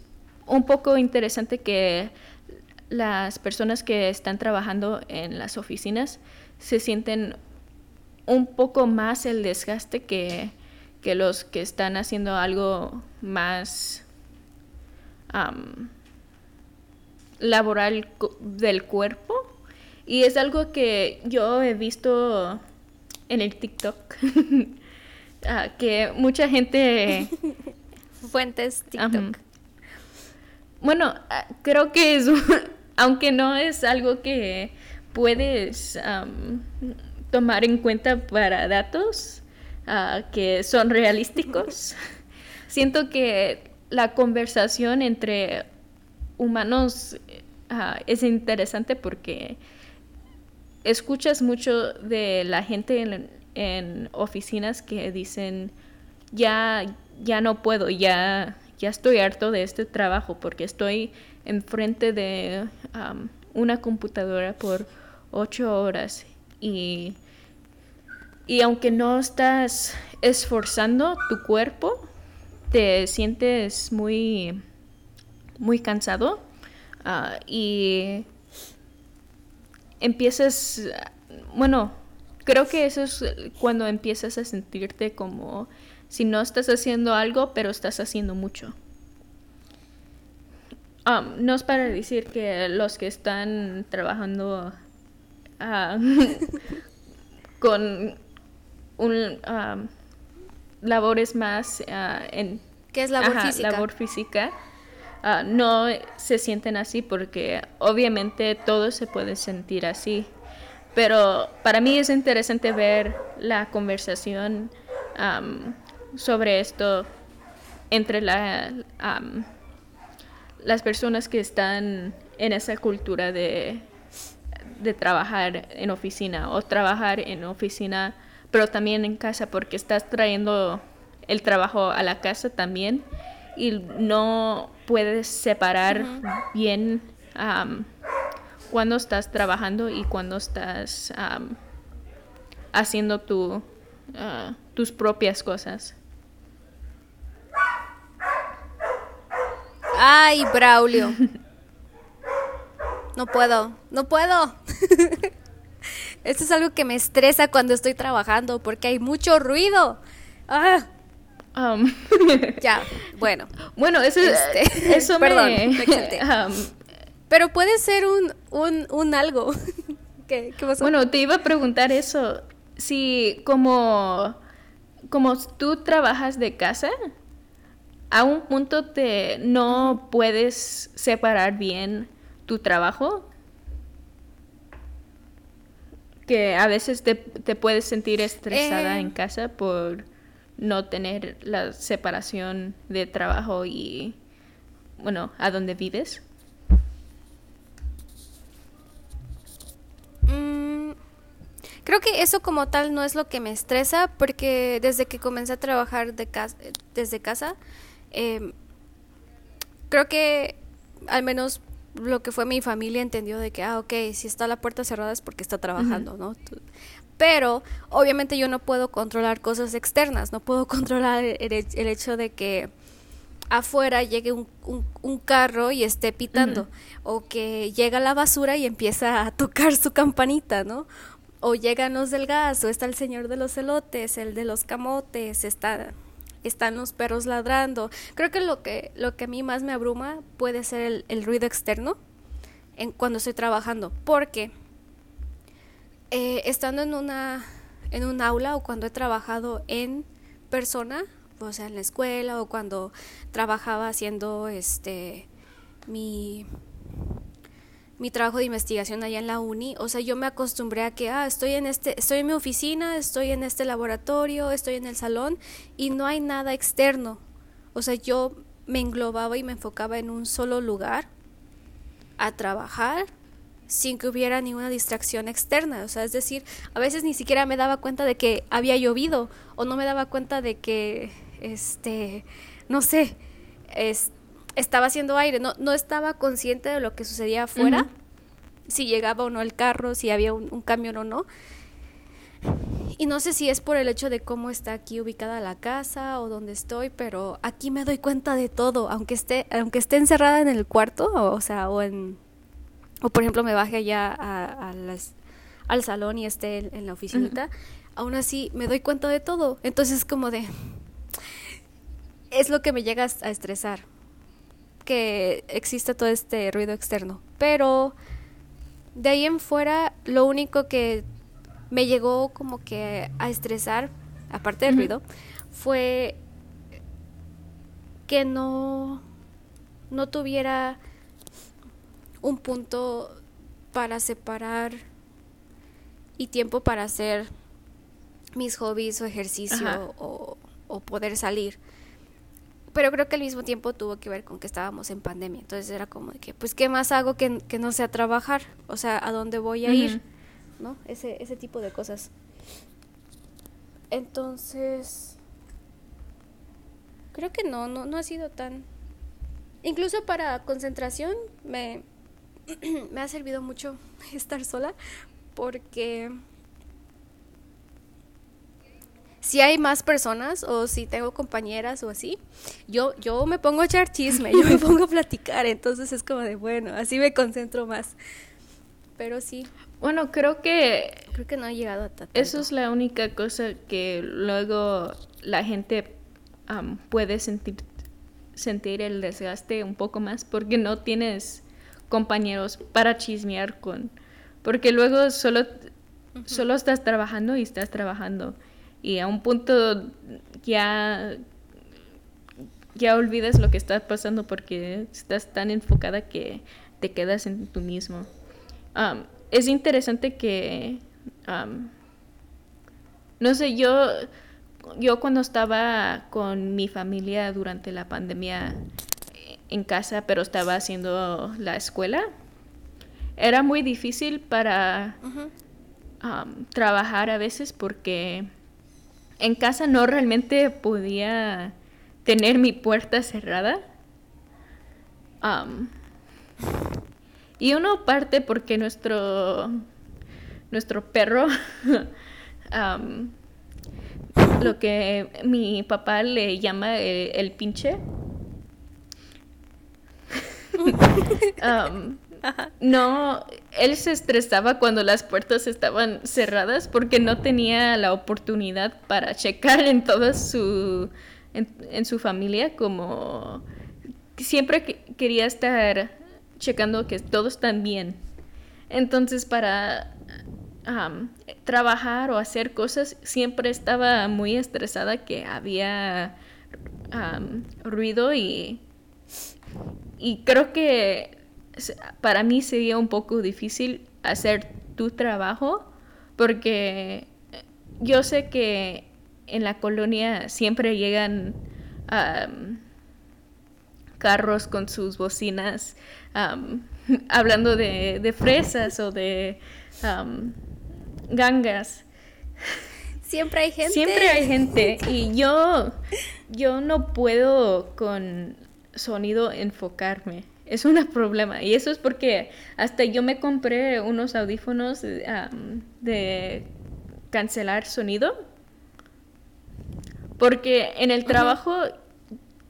un poco interesante que las personas que están trabajando en las oficinas se sienten un poco más el desgaste que, los que están haciendo algo más laboral del cuerpo. Y es algo que yo he visto en el TikTok, ah, que mucha gente... Fuentes TikTok. bueno, ah, creo que es, aunque no es algo que puedes tomar en cuenta para datos ah, que son realísticos. Siento que la conversación entre humanos es interesante porque escuchas mucho de la gente en, oficinas que dicen ya ya no puedo ya ya estoy harto de este trabajo porque estoy enfrente de una computadora por ocho horas y, y aunque no estás esforzando tu cuerpo, te sientes muy, muy cansado ah, y empiezas, bueno, creo que eso es cuando empiezas a sentirte como si no estás haciendo algo, pero estás haciendo mucho. Um, no es para decir que los que están trabajando ah, con un, um, labores más uh, en... ¿Qué es labor física? Labor física. Uh, no se sienten así porque obviamente todo se puede sentir así. Pero para mí es interesante ver la conversación um, sobre esto entre la, las personas que están en esa cultura de, de trabajar en oficina o trabajar en oficina pero también en casa porque estás trayendo el trabajo a la casa también y no puedes separar bien cuando estás trabajando y cuando estás haciendo tu, ah, tus propias cosas. Ay, Braulio. No puedo, no puedo. Esto es algo que me estresa cuando estoy trabajando porque hay mucho ruido. Ah. Um. ya, bueno. Bueno, eso, este, eso Perdón, um, Pero puede ser un, un, un algo. ¿Qué, ¿Qué pasó? Bueno, te iba a preguntar eso. Si como, como tú trabajas de casa, a un punto te no puedes separar bien tu trabajo que a veces te, puedes sentir estresada en eh. casa por no tener la separación de trabajo y bueno a dónde vives mm, creo que eso como tal no es lo que me estresa porque desde que comencé a trabajar de casa, desde casa Em, creo que al menos lo que fue mi familia entendió de que, ah, ok, si está la puerta cerrada es porque está trabajando, ¿no? Pero obviamente yo no puedo controlar cosas externas, no puedo controlar el, hecho de que afuera llegue un, un, carro y esté pitando, o que llega la basura y empieza a tocar su campanita, ¿no? O llegan los del gas, o está el señor de los elotes, el de los camotes, está están los perros ladrando. Creo que lo que, lo que a mí más me abruma puede ser el, ruido externo en, cuando estoy trabajando, porque eh, estando en una en un aula o cuando he trabajado en persona, o sea, en la escuela o cuando trabajaba haciendo este mi mi trabajo de investigación allá en la uni, o sea, yo me acostumbré a que, ah, estoy en este, estoy en mi oficina, estoy en este laboratorio, estoy en el salón y no hay nada externo. O sea, yo me englobaba y me enfocaba en un solo lugar a trabajar sin que hubiera ninguna distracción externa. O sea, es decir, a veces ni siquiera me daba cuenta de que había llovido o no me daba cuenta de que, este, no sé, estaba haciendo aire, no, no estaba consciente de lo que sucedía afuera, si llegaba o no el carro, si había un, camión o no. Y no sé si es por el hecho de cómo está aquí ubicada la casa o dónde estoy, pero aquí me doy cuenta de todo, aunque esté, aunque esté encerrada en el cuarto, o, sea, o en, o por ejemplo me baje allá a, las, al salón y esté en, la oficinita, aún así me doy cuenta de todo. Entonces como de, es lo que me llega a estresar que existe todo este ruido externo. Pero de ahí en fuera, lo único que me llegó como que a estresar, aparte del ruido, fue que no, no tuviera un punto para separar y tiempo para hacer mis hobbies o ejercicio o, o, poder salir pero creo que al mismo tiempo tuvo que ver con que estábamos en pandemia. Entonces era como de que, pues, ¿qué más hago que, que no sea trabajar? O sea, ¿a dónde voy a ir? ¿No? Ese, ese tipo de cosas. Entonces, creo que no, no, no ha sido tan, Incluso para concentración me, me ha servido mucho estar sola porque si hay más personas o si tengo compañeras o así, yo, yo me pongo a echar chisme, yo me pongo a platicar, entonces es como de, bueno, así me concentro más. Pero sí. Bueno, creo que... Creo que no ha llegado a tanto. Eso es la única cosa que luego la gente puede sentir, sentir el desgaste un poco más porque no tienes compañeros para chismear con... Porque luego solo, solo estás trabajando y estás trabajando y a un punto ya ya olvidas lo que está pasando porque estás tan enfocada que te quedas en tú mismo. Um, es interesante que, um, no sé, yo, yo cuando estaba con mi familia durante la pandemia en casa, pero estaba haciendo la escuela, era muy difícil para um, trabajar a veces porque en casa no realmente podía tener mi puerta cerrada. y uno parte porque nuestro nuestro perro lo que mi papá le llama el, pinche no, él se estresaba cuando las puertas estaban cerradas porque no tenía la oportunidad para checar en toda su, en, su familia como siempre quería estar checando que todos están bien. Entonces para trabajar o hacer cosas siempre estaba muy estresada que había ruido y, y creo que para mí sería un poco difícil hacer tu trabajo porque yo sé que en la colonia siempre llegan carros con sus bocinas hablando de, fresas o de gangas. Siempre hay gente. Siempre hay gente y yo, yo no puedo con sonido enfocarme es un problema. Y eso es porque hasta yo me compré unos audífonos de cancelar sonido. Porque en el trabajo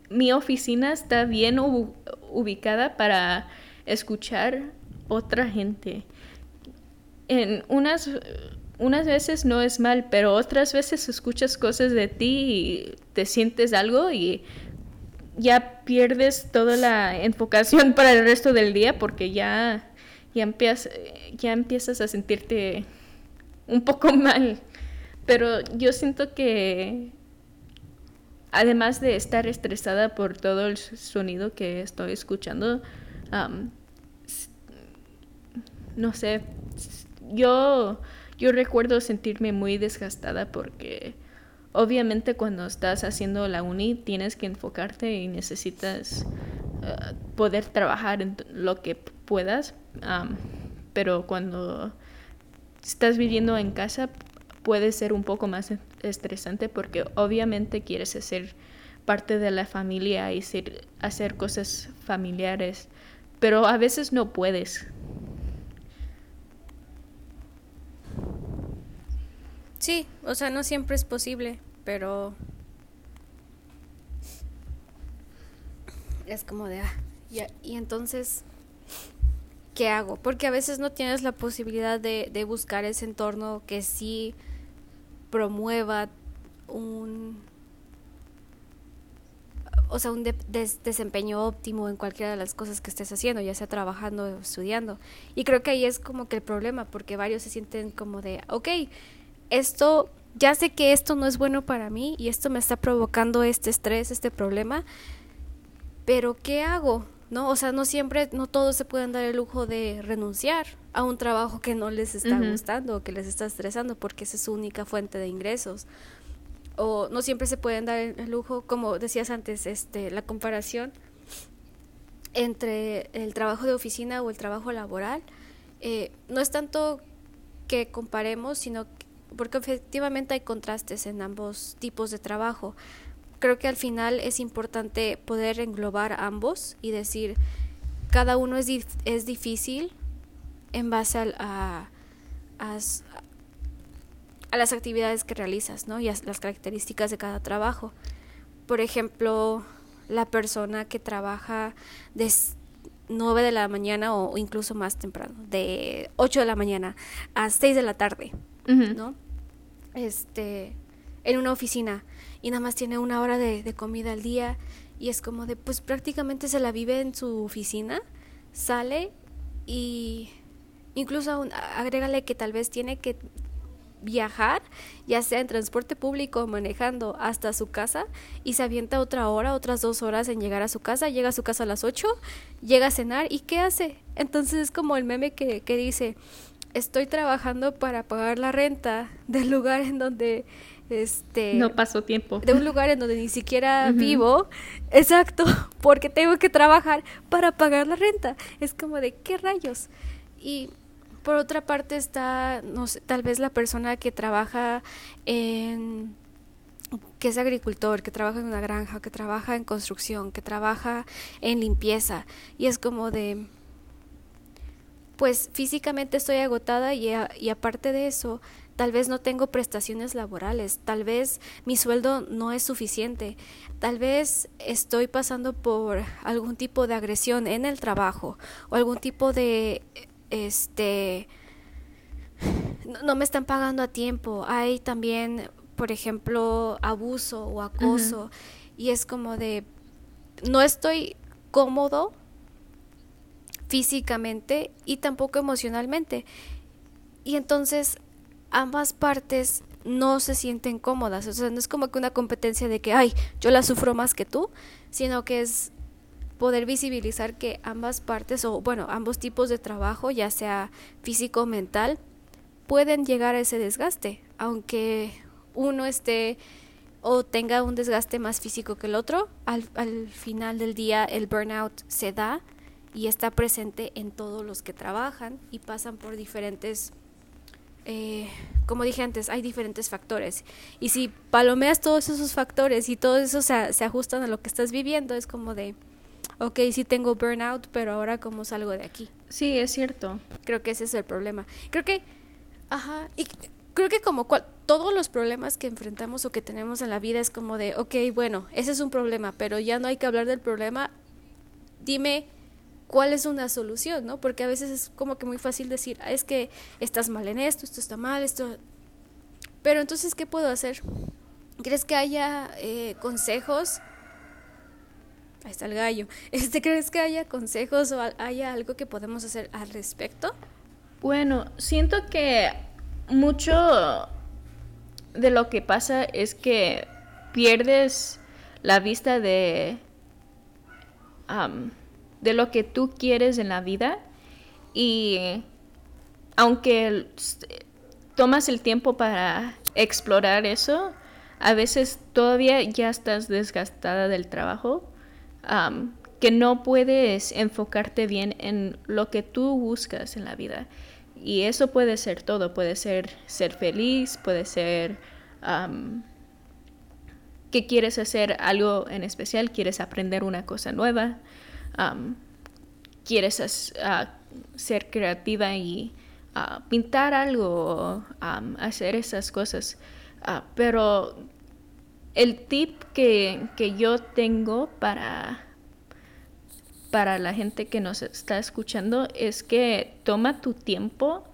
mi oficina está bien ubicada para escuchar otra gente. En unas, unas veces no es mal, pero otras veces escuchas cosas de ti y te sientes algo y ya pierdes toda la enfocación para el resto del día porque ya, ya, empiezas, ya empiezas a sentirte un poco mal. Pero yo siento que además de estar estresada por todo el sonido que estoy escuchando, no sé, yo, yo recuerdo sentirme muy desgastada porque Obviamente cuando estás haciendo la uni tienes que enfocarte y necesitas eh, poder trabajar en lo que puedas, pero cuando estás viviendo en casa puede ser un poco más estresante porque obviamente quieres ser parte de la familia y hacer cosas familiares, pero a veces no puedes. Sí, o sea, no siempre es posible, pero es como de, ah, y, entonces, ¿qué hago? Porque a veces no tienes la posibilidad de, de buscar ese entorno que sí promueva un, o sea, un desempeño óptimo en cualquiera de las cosas que estés haciendo, ya sea trabajando o estudiando. Y creo que ahí es como que el problema, porque varios se sienten como de, ok, esto, ya sé que esto no es bueno para mí y esto me está provocando este estrés, este problema, pero ¿qué hago? ¿No? O sea, no siempre, no todos se pueden dar el lujo de renunciar a un trabajo que no les está gustando o que les está estresando porque esa es su única fuente de ingresos. O no siempre se pueden dar el lujo, como decías antes, este, la comparación entre el trabajo de oficina o el trabajo laboral. Eh, no es tanto que comparemos, sino que porque efectivamente hay contrastes en ambos tipos de trabajo, creo que al final es importante poder englobar ambos y decir, cada uno es, es difícil en base a, a, las actividades que realizas, ¿no? Y a las características de cada trabajo. Por ejemplo, la persona que trabaja de 9 de la mañana o, incluso más temprano, de 8 de la mañana a 6 de la tarde, ¿no? Este, en una oficina y nada más tiene una hora de, comida al día y es como de, pues prácticamente se la vive en su oficina, sale y incluso agrégale que tal vez tiene que viajar, ya sea en transporte público o manejando hasta su casa y se avienta otra hora, otras dos horas en llegar a su casa, llega a su casa a las 8, llega a cenar y ¿qué hace? Entonces es como el meme que, que dice, estoy trabajando para pagar la renta del lugar en donde este no pasó tiempo. de un lugar en donde ni siquiera vivo. Exacto porque tengo que trabajar para pagar la renta. Es como de qué rayos y por otra parte está no sé tal vez la persona que trabaja en que es agricultor, que trabaja en una granja, que trabaja en construcción, que trabaja en limpieza. Y es como de pues físicamente estoy agotada y, y aparte de eso tal vez no tengo prestaciones laborales, tal vez mi sueldo no es suficiente, tal vez estoy pasando por algún tipo de agresión en el trabajo o algún tipo de este no, me están pagando a tiempo. Hay también, por ejemplo, abuso o acoso y es como de no estoy cómodo físicamente y tampoco emocionalmente. Y entonces ambas partes no se sienten cómodas. O sea, no es como que una competencia de que, ay, yo la sufro más que tú, sino que es poder visibilizar que ambas partes, o bueno, ambos tipos de trabajo, ya sea físico o mental, pueden llegar a ese desgaste, aunque uno esté o tenga un desgaste más físico que el otro, al, al final del día el burnout se da y está presente en todos los que trabajan y pasan por diferentes eh, como dije antes, hay diferentes factores. Y si palomeas todos esos factores y todo eso se, se ajustan a lo que estás viviendo, es como de, ok, sí tengo burnout, pero ahora cómo salgo de aquí. Sí, es cierto. Creo que ese es el problema. Creo que, ajá, y creo que como cual, todos los problemas que enfrentamos o que tenemos en la vida es como de, ok, bueno, ese es un problema, pero ya no hay que hablar del problema. Dime cuál es una solución, ¿no? Porque a veces es como que muy fácil decir, ah, es que estás mal en esto, esto está mal, esto... Pero entonces, ¿qué puedo hacer? ¿Crees que haya eh, consejos? Ahí está el gallo. Este, ¿Crees que haya consejos o haya algo que podemos hacer al respecto? Bueno, siento que mucho de lo que pasa es que pierdes la vista de de lo que tú quieres en la vida y aunque tomas el tiempo para explorar eso, a veces todavía ya estás desgastada del trabajo, que no puedes enfocarte bien en lo que tú buscas en la vida. Y eso puede ser todo, puede ser ser feliz, puede ser que quieres hacer algo en especial, quieres aprender una cosa nueva, quieres ser creativa y pintar algo, hacer esas cosas. Ah, pero el tip que, yo tengo para, para la gente que nos está escuchando es que toma tu tiempo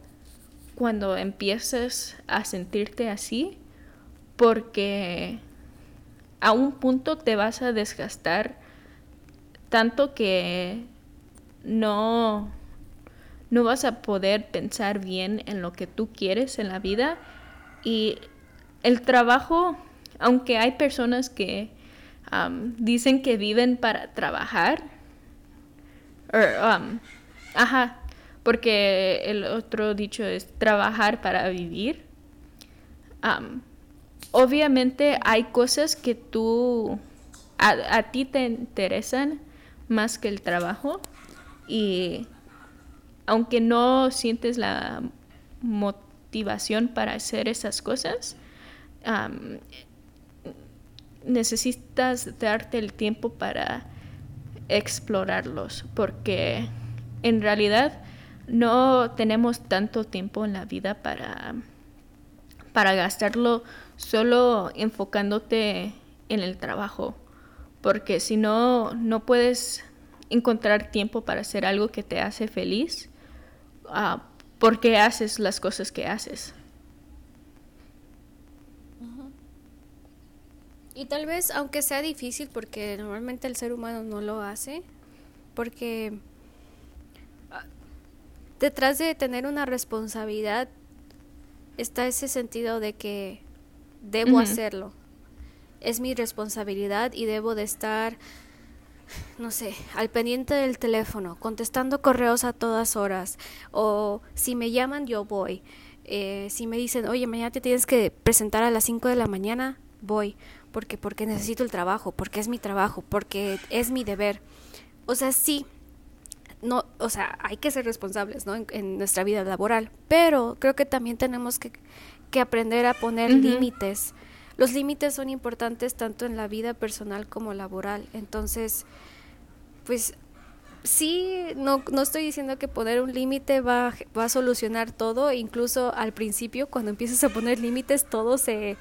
cuando empieces a sentirte así, porque a un punto te vas a desgastar tanto que no, no vas a poder pensar bien en lo que tú quieres en la vida y el trabajo, aunque hay personas que dicen que viven para trabajar, ajá, porque el otro dicho es trabajar para vivir. obviamente hay cosas que tú, a ti te interesan más que el trabajo y aunque no sientes la motivación para hacer esas cosas, necesitas darte el tiempo para explorarlos, porque en realidad no tenemos tanto tiempo en la vida para, para gastarlo solo enfocándote en el trabajo, porque si no, no puedes encontrar tiempo para hacer algo que te hace feliz, uh, porque haces las cosas que haces. Y tal vez, aunque sea difícil, porque normalmente el ser humano no lo hace, porque ah, detrás de tener una responsabilidad está ese sentido de que debo hacerlo. Es mi responsabilidad y debo de estar, no sé, al pendiente del teléfono, contestando correos a todas horas. O si me llaman, yo voy. Eh, si me dicen, oye, mañana te tienes que presentar a las 5 de la mañana, voy porque porque necesito el trabajo, porque es mi trabajo, porque es mi deber. O sea, sí, no, o sea, hay que ser responsables, ¿no? En, nuestra vida laboral, pero creo que también tenemos que, que aprender a poner límites. Los límites son importantes tanto en la vida personal como laboral. Entonces, pues sí, no, no estoy diciendo que poner un límite va, va a solucionar todo. Incluso al principio, cuando empiezas a poner límites, todo se,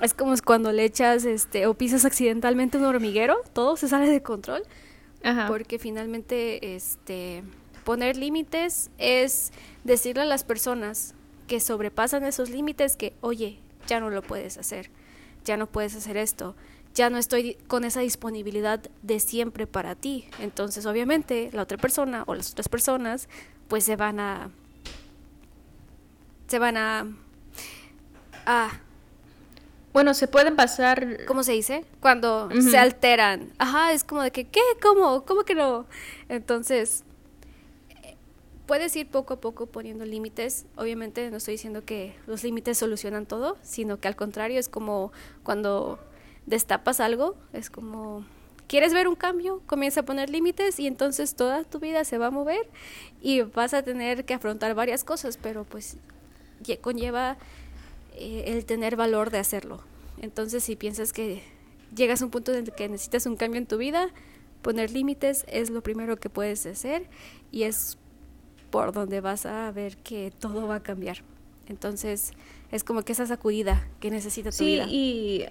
es como cuando le echas este o pisas accidentalmente un hormiguero, todo se sale de control. Porque finalmente este poner límites es decirle a las personas que sobrepasan esos límites que, "Oye, ya no lo puedes hacer. Ya no puedes hacer esto. Ya no estoy con esa disponibilidad de siempre para ti." Entonces, obviamente, la otra persona o las otras personas pues se van a se van a a bueno, se pueden pasar... ¿Cómo se dice? Cuando se alteran. Ajá, es como de que, ¿qué? ¿Cómo? ¿Cómo que no? Entonces, puedes ir poco a poco poniendo límites. Obviamente no estoy diciendo que los límites solucionan todo, sino que al contrario es como cuando destapas algo, es como, ¿quieres ver un cambio? Comienza a poner límites y entonces toda tu vida se va a mover y vas a tener que afrontar varias cosas, pero pues conlleva eh, el tener valor de hacerlo. Entonces, si piensas que llegas a un punto en el que necesitas un cambio en tu vida, poner límites es lo primero que puedes hacer y es por donde vas a ver que todo va a cambiar. Entonces, es como que esa sacudida que necesita tu vida. Sí, y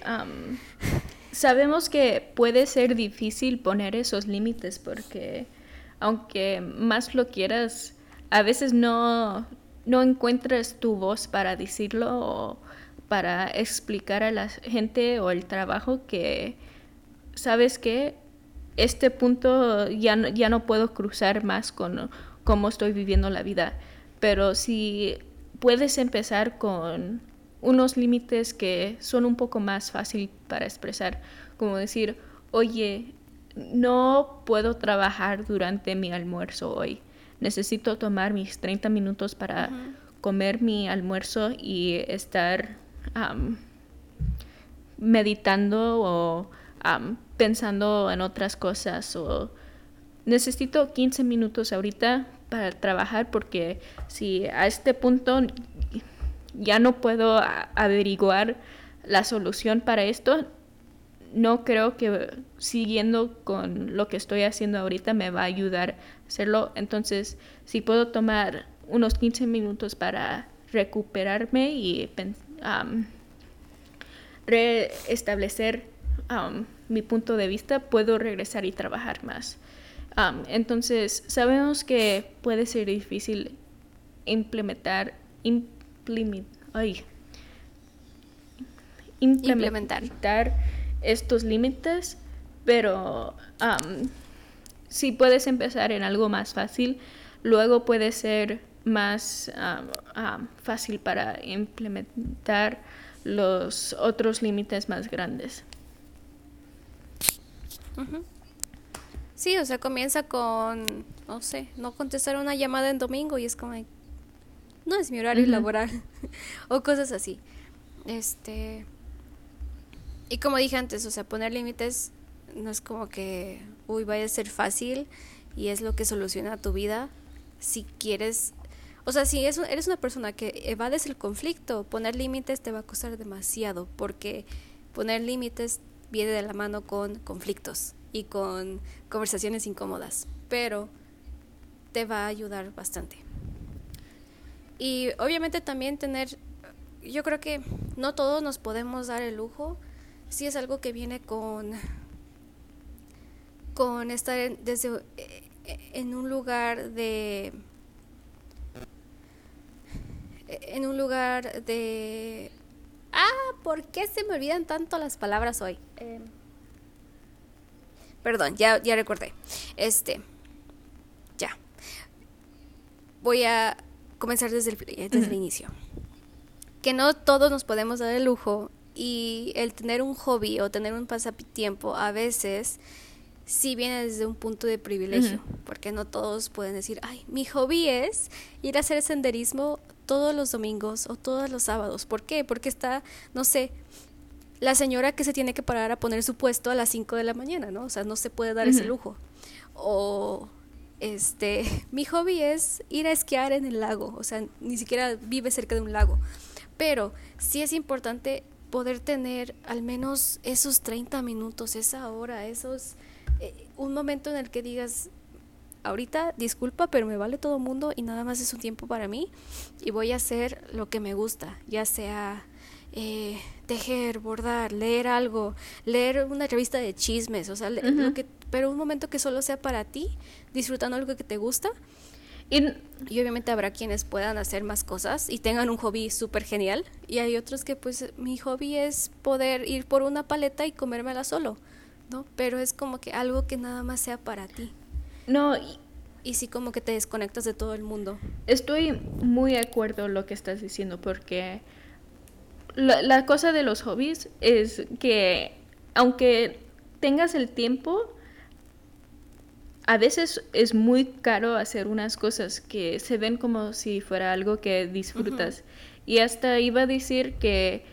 sabemos que puede ser difícil poner esos límites porque aunque más lo quieras, a veces no, no encuentras tu voz para decirlo o para explicar a la gente o el trabajo que, ¿sabes qué? Este punto ya no, ya no puedo cruzar más con cómo estoy viviendo la vida. Pero si puedes empezar con unos límites que son un poco más fácil para expresar, como decir, oye, no puedo trabajar durante mi almuerzo hoy necesito tomar mis 30 minutos para comer mi almuerzo y estar meditando o pensando en otras cosas o necesito 15 minutos ahorita para trabajar porque si a este punto ya no puedo averiguar la solución para esto, no creo que siguiendo con lo que estoy haciendo ahorita me va a ayudar a hacerlo. Entonces, si puedo tomar unos 15 minutos para recuperarme y reestablecer mi punto de vista, puedo regresar y trabajar más. Entonces, sabemos que puede ser difícil implementar, implementar estos límites, pero si puedes empezar en algo más fácil, luego puede ser más fácil para implementar los otros límites más grandes. Sí, o sea, comienza con, no sé, no contestar una llamada en domingo y es como, no es mi horario laboral o cosas así. Este, y como dije antes, o sea, poner límites no es como que, uy, vaya a ser fácil y es lo que soluciona tu vida. Si quieres, o sea, si eres una persona que evades el conflicto, poner límites te va a costar demasiado porque poner límites viene de la mano con conflictos y con conversaciones incómodas, pero te va a ayudar bastante. Y obviamente también tener, yo creo que no todos nos podemos dar el lujo, si es algo que viene con, con estar desde, eh, en un lugar de, en un lugar de, ah, ¿por qué se me olvidan tanto las palabras hoy? Eh, perdón, ya, ya recordé. Este, ya. Voy a comenzar desde el, desde el inicio. Que no todos nos podemos dar el lujo y el tener un hobby o tener un pasatiempo a veces sí viene desde un punto de privilegio, porque no todos pueden decir, ay, mi hobby es ir a hacer senderismo todos los domingos o todos los sábados. ¿Por qué? Porque está, no sé, la señora que se tiene que parar a poner su puesto a las 5 de la mañana, ¿no? O sea, no se puede dar ese lujo. O este, mi hobby es ir a esquiar en el lago, o sea, ni siquiera vive cerca de un lago. Pero sí es importante poder tener al menos esos 30 minutos, esa hora, esos eh, un momento en el que digas ahorita disculpa, pero me vale todo el mundo y nada más es un tiempo para mí y voy a hacer lo que me gusta, ya sea eh, tejer, bordar, leer algo, leer una revista de chismes, o sea, lo que, pero un momento que solo sea para ti, disfrutando algo que te gusta. Y, obviamente habrá quienes puedan hacer más cosas y tengan un hobby súper genial. Y hay otros que pues mi hobby es poder ir por una paleta y comérmela solo, ¿no? Pero es como que algo que nada más sea para ti. No, y, y sí como que te desconectas de todo el mundo. Estoy muy de acuerdo en lo que estás diciendo porque la, cosa de los hobbies es que aunque tengas el tiempo, a veces es muy caro hacer unas cosas que se ven como si fuera algo que disfrutas. Y hasta iba a decir que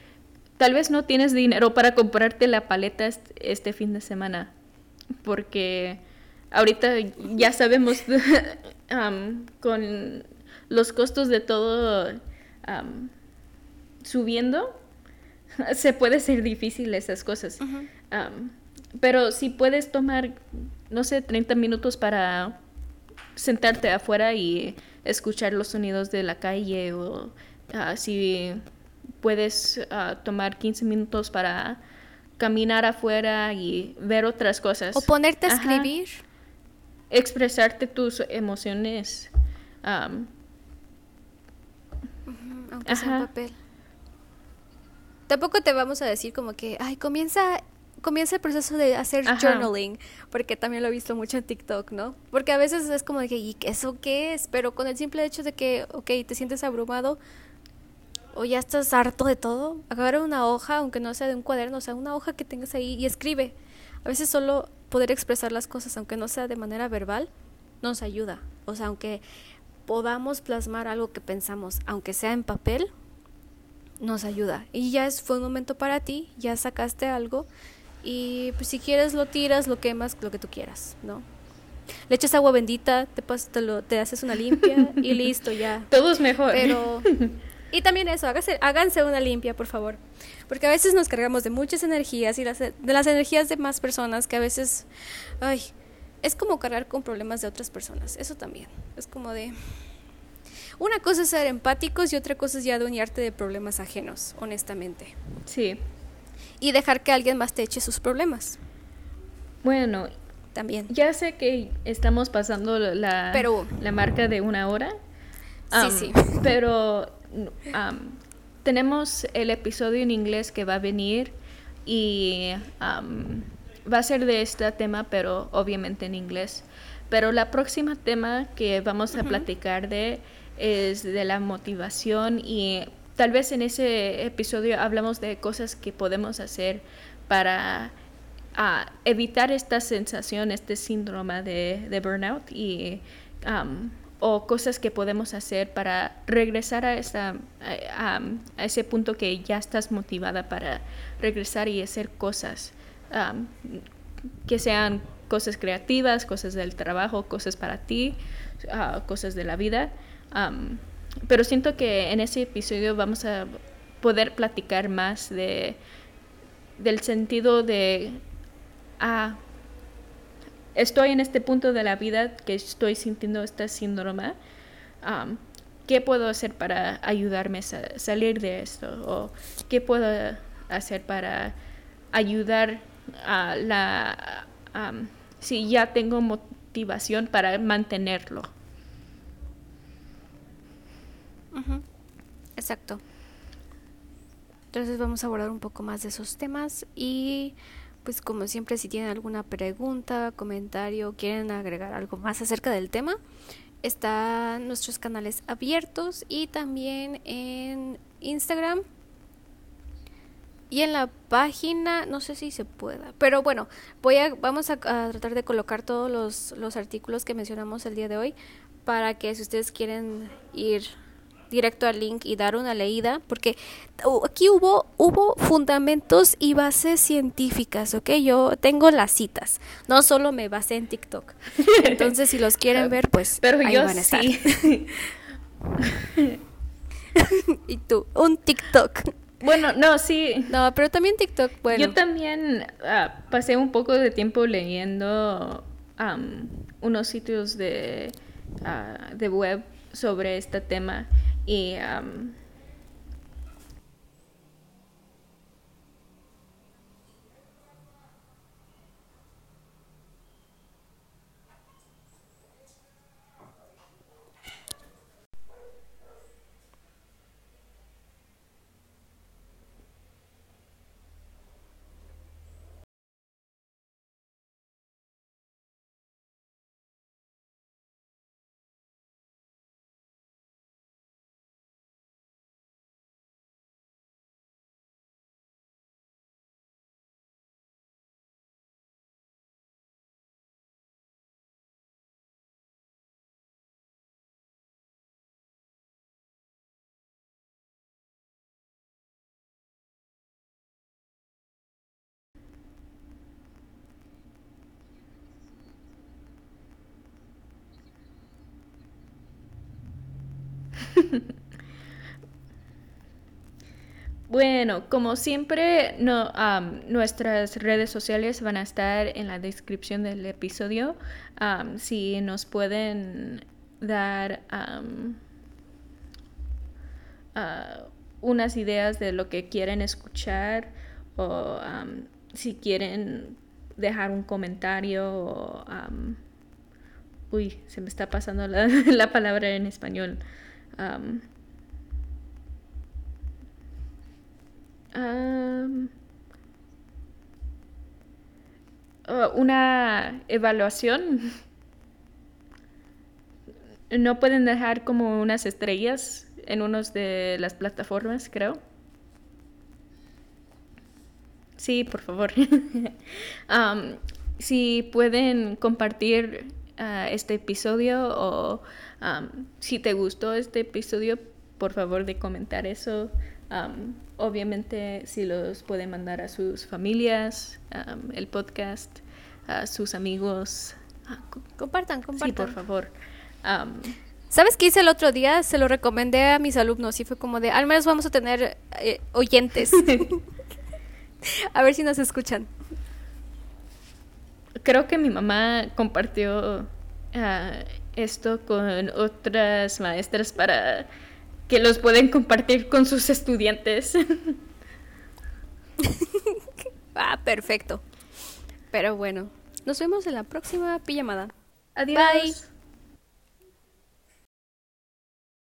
tal vez no tienes dinero para comprarte la paleta este, fin de semana, porque ahorita ya sabemos con los costos de todo subiendo, se puede ser difícil esas cosas. pero si puedes tomar, no sé, 30 minutos para sentarte afuera y escuchar los sonidos de la calle o ah, si puedes ah, tomar 15 minutos para caminar afuera y ver otras cosas. O ponerte a escribir. Expresarte tus emociones. aunque sea en papel tampoco te vamos a decir como que, ay, comienza comienza el proceso de hacer journaling, porque también lo he visto mucho en TikTok, ¿no? Porque a veces es como de que, ¿y eso qué es? Pero con el simple hecho de que, ok, te sientes abrumado o ya estás harto de todo, agarra una hoja, aunque no sea de un cuaderno, o sea, una hoja que tengas ahí y escribe. A veces solo poder expresar las cosas, aunque no sea de manera verbal, nos ayuda. O sea, aunque podamos plasmar algo que pensamos, aunque sea en papel, nos ayuda. Y ya es, fue un momento para ti, ya sacaste algo y pues si quieres lo tiras, lo quemas, lo que tú quieras, ¿no? Le echas agua bendita, te, te, lo, te haces una limpia y listo, ya. Todo es mejor. Pero... Y también eso, hágase, háganse una limpia, por favor. Porque a veces nos cargamos de muchas energías y las, de las energías de más personas que a veces, ay, es como cargar con problemas de otras personas. Eso también. Es como de, una cosa es ser empáticos y otra cosa es ya adueñarte de problemas ajenos, honestamente. Sí. Y dejar que alguien más te eche sus problemas. Bueno, también. Ya sé que estamos pasando la, la marca de una hora. sí, sí. Pero tenemos el episodio en inglés que va a venir y va a ser de este tema, pero obviamente en inglés. Pero la próxima tema que vamos a platicar de es de la motivación y tal vez en ese episodio hablamos de cosas que podemos hacer para ah, evitar esta sensación, este síndrome de, burnout y o cosas que podemos hacer para regresar a, esa, a, ese punto que ya estás motivada para regresar y hacer cosas que sean cosas creativas, cosas del trabajo, cosas para ti, ah, cosas de la vida pero siento que en ese episodio vamos a poder platicar más de, del sentido de, ah, estoy en este punto de la vida que estoy sintiendo esta síndrome, ¿qué puedo hacer para ayudarme a salir de esto? ¿O qué puedo hacer para ayudar a la... si ya tengo motivación para mantenerlo? Exacto. Entonces vamos a abordar un poco más de esos temas y pues como siempre si tienen alguna pregunta, comentario, quieren agregar algo más acerca del tema, están nuestros canales abiertos y también en Instagram y en la página, no sé si se pueda, pero bueno, voy a, vamos a, a, tratar de colocar todos los, los artículos que mencionamos el día de hoy para que si ustedes quieren ir directo al link y dar una leída, porque aquí hubo, hubo fundamentos y bases científicas, ¿ok? Yo tengo las citas, no solo me basé en TikTok. Entonces, si los quieren ver, pues Pero ahí yo van a estar. sí. y tú, un TikTok. bueno, no, sí. No, pero también TikTok, bueno. Yo también ah, pasé un poco de tiempo leyendo unos sitios de, ah, de web sobre este tema y am, Bueno, como siempre, nuestras redes sociales van a estar en la descripción del episodio. Si nos pueden dar ah, unas ideas de lo que quieren escuchar o si quieren dejar un comentario uy, se me está pasando la palabra en español. Am, Am, oh, una evaluación. No pueden dejar como unas estrellas en unas de las plataformas, creo. Sí, por favor. Am, si pueden compartir ah, este episodio o si te gustó este episodio, por favor de comentar eso. Am, obviamente si los pueden mandar a sus familias, am, el podcast, a sus amigos. Ah, co- Compartan, Sí, compartan. por favor. ¿Sabes qué hice el otro día? Se lo recomendé a mis alumnos y fue como de, al menos vamos a tener eh, oyentes. a ver si nos escuchan. creo que mi mamá compartió ah, esto con otras maestras para que los pueden compartir con sus estudiantes. Ah, perfecto. Pero bueno, nos vemos en la próxima pijamada. Adiós. Bye.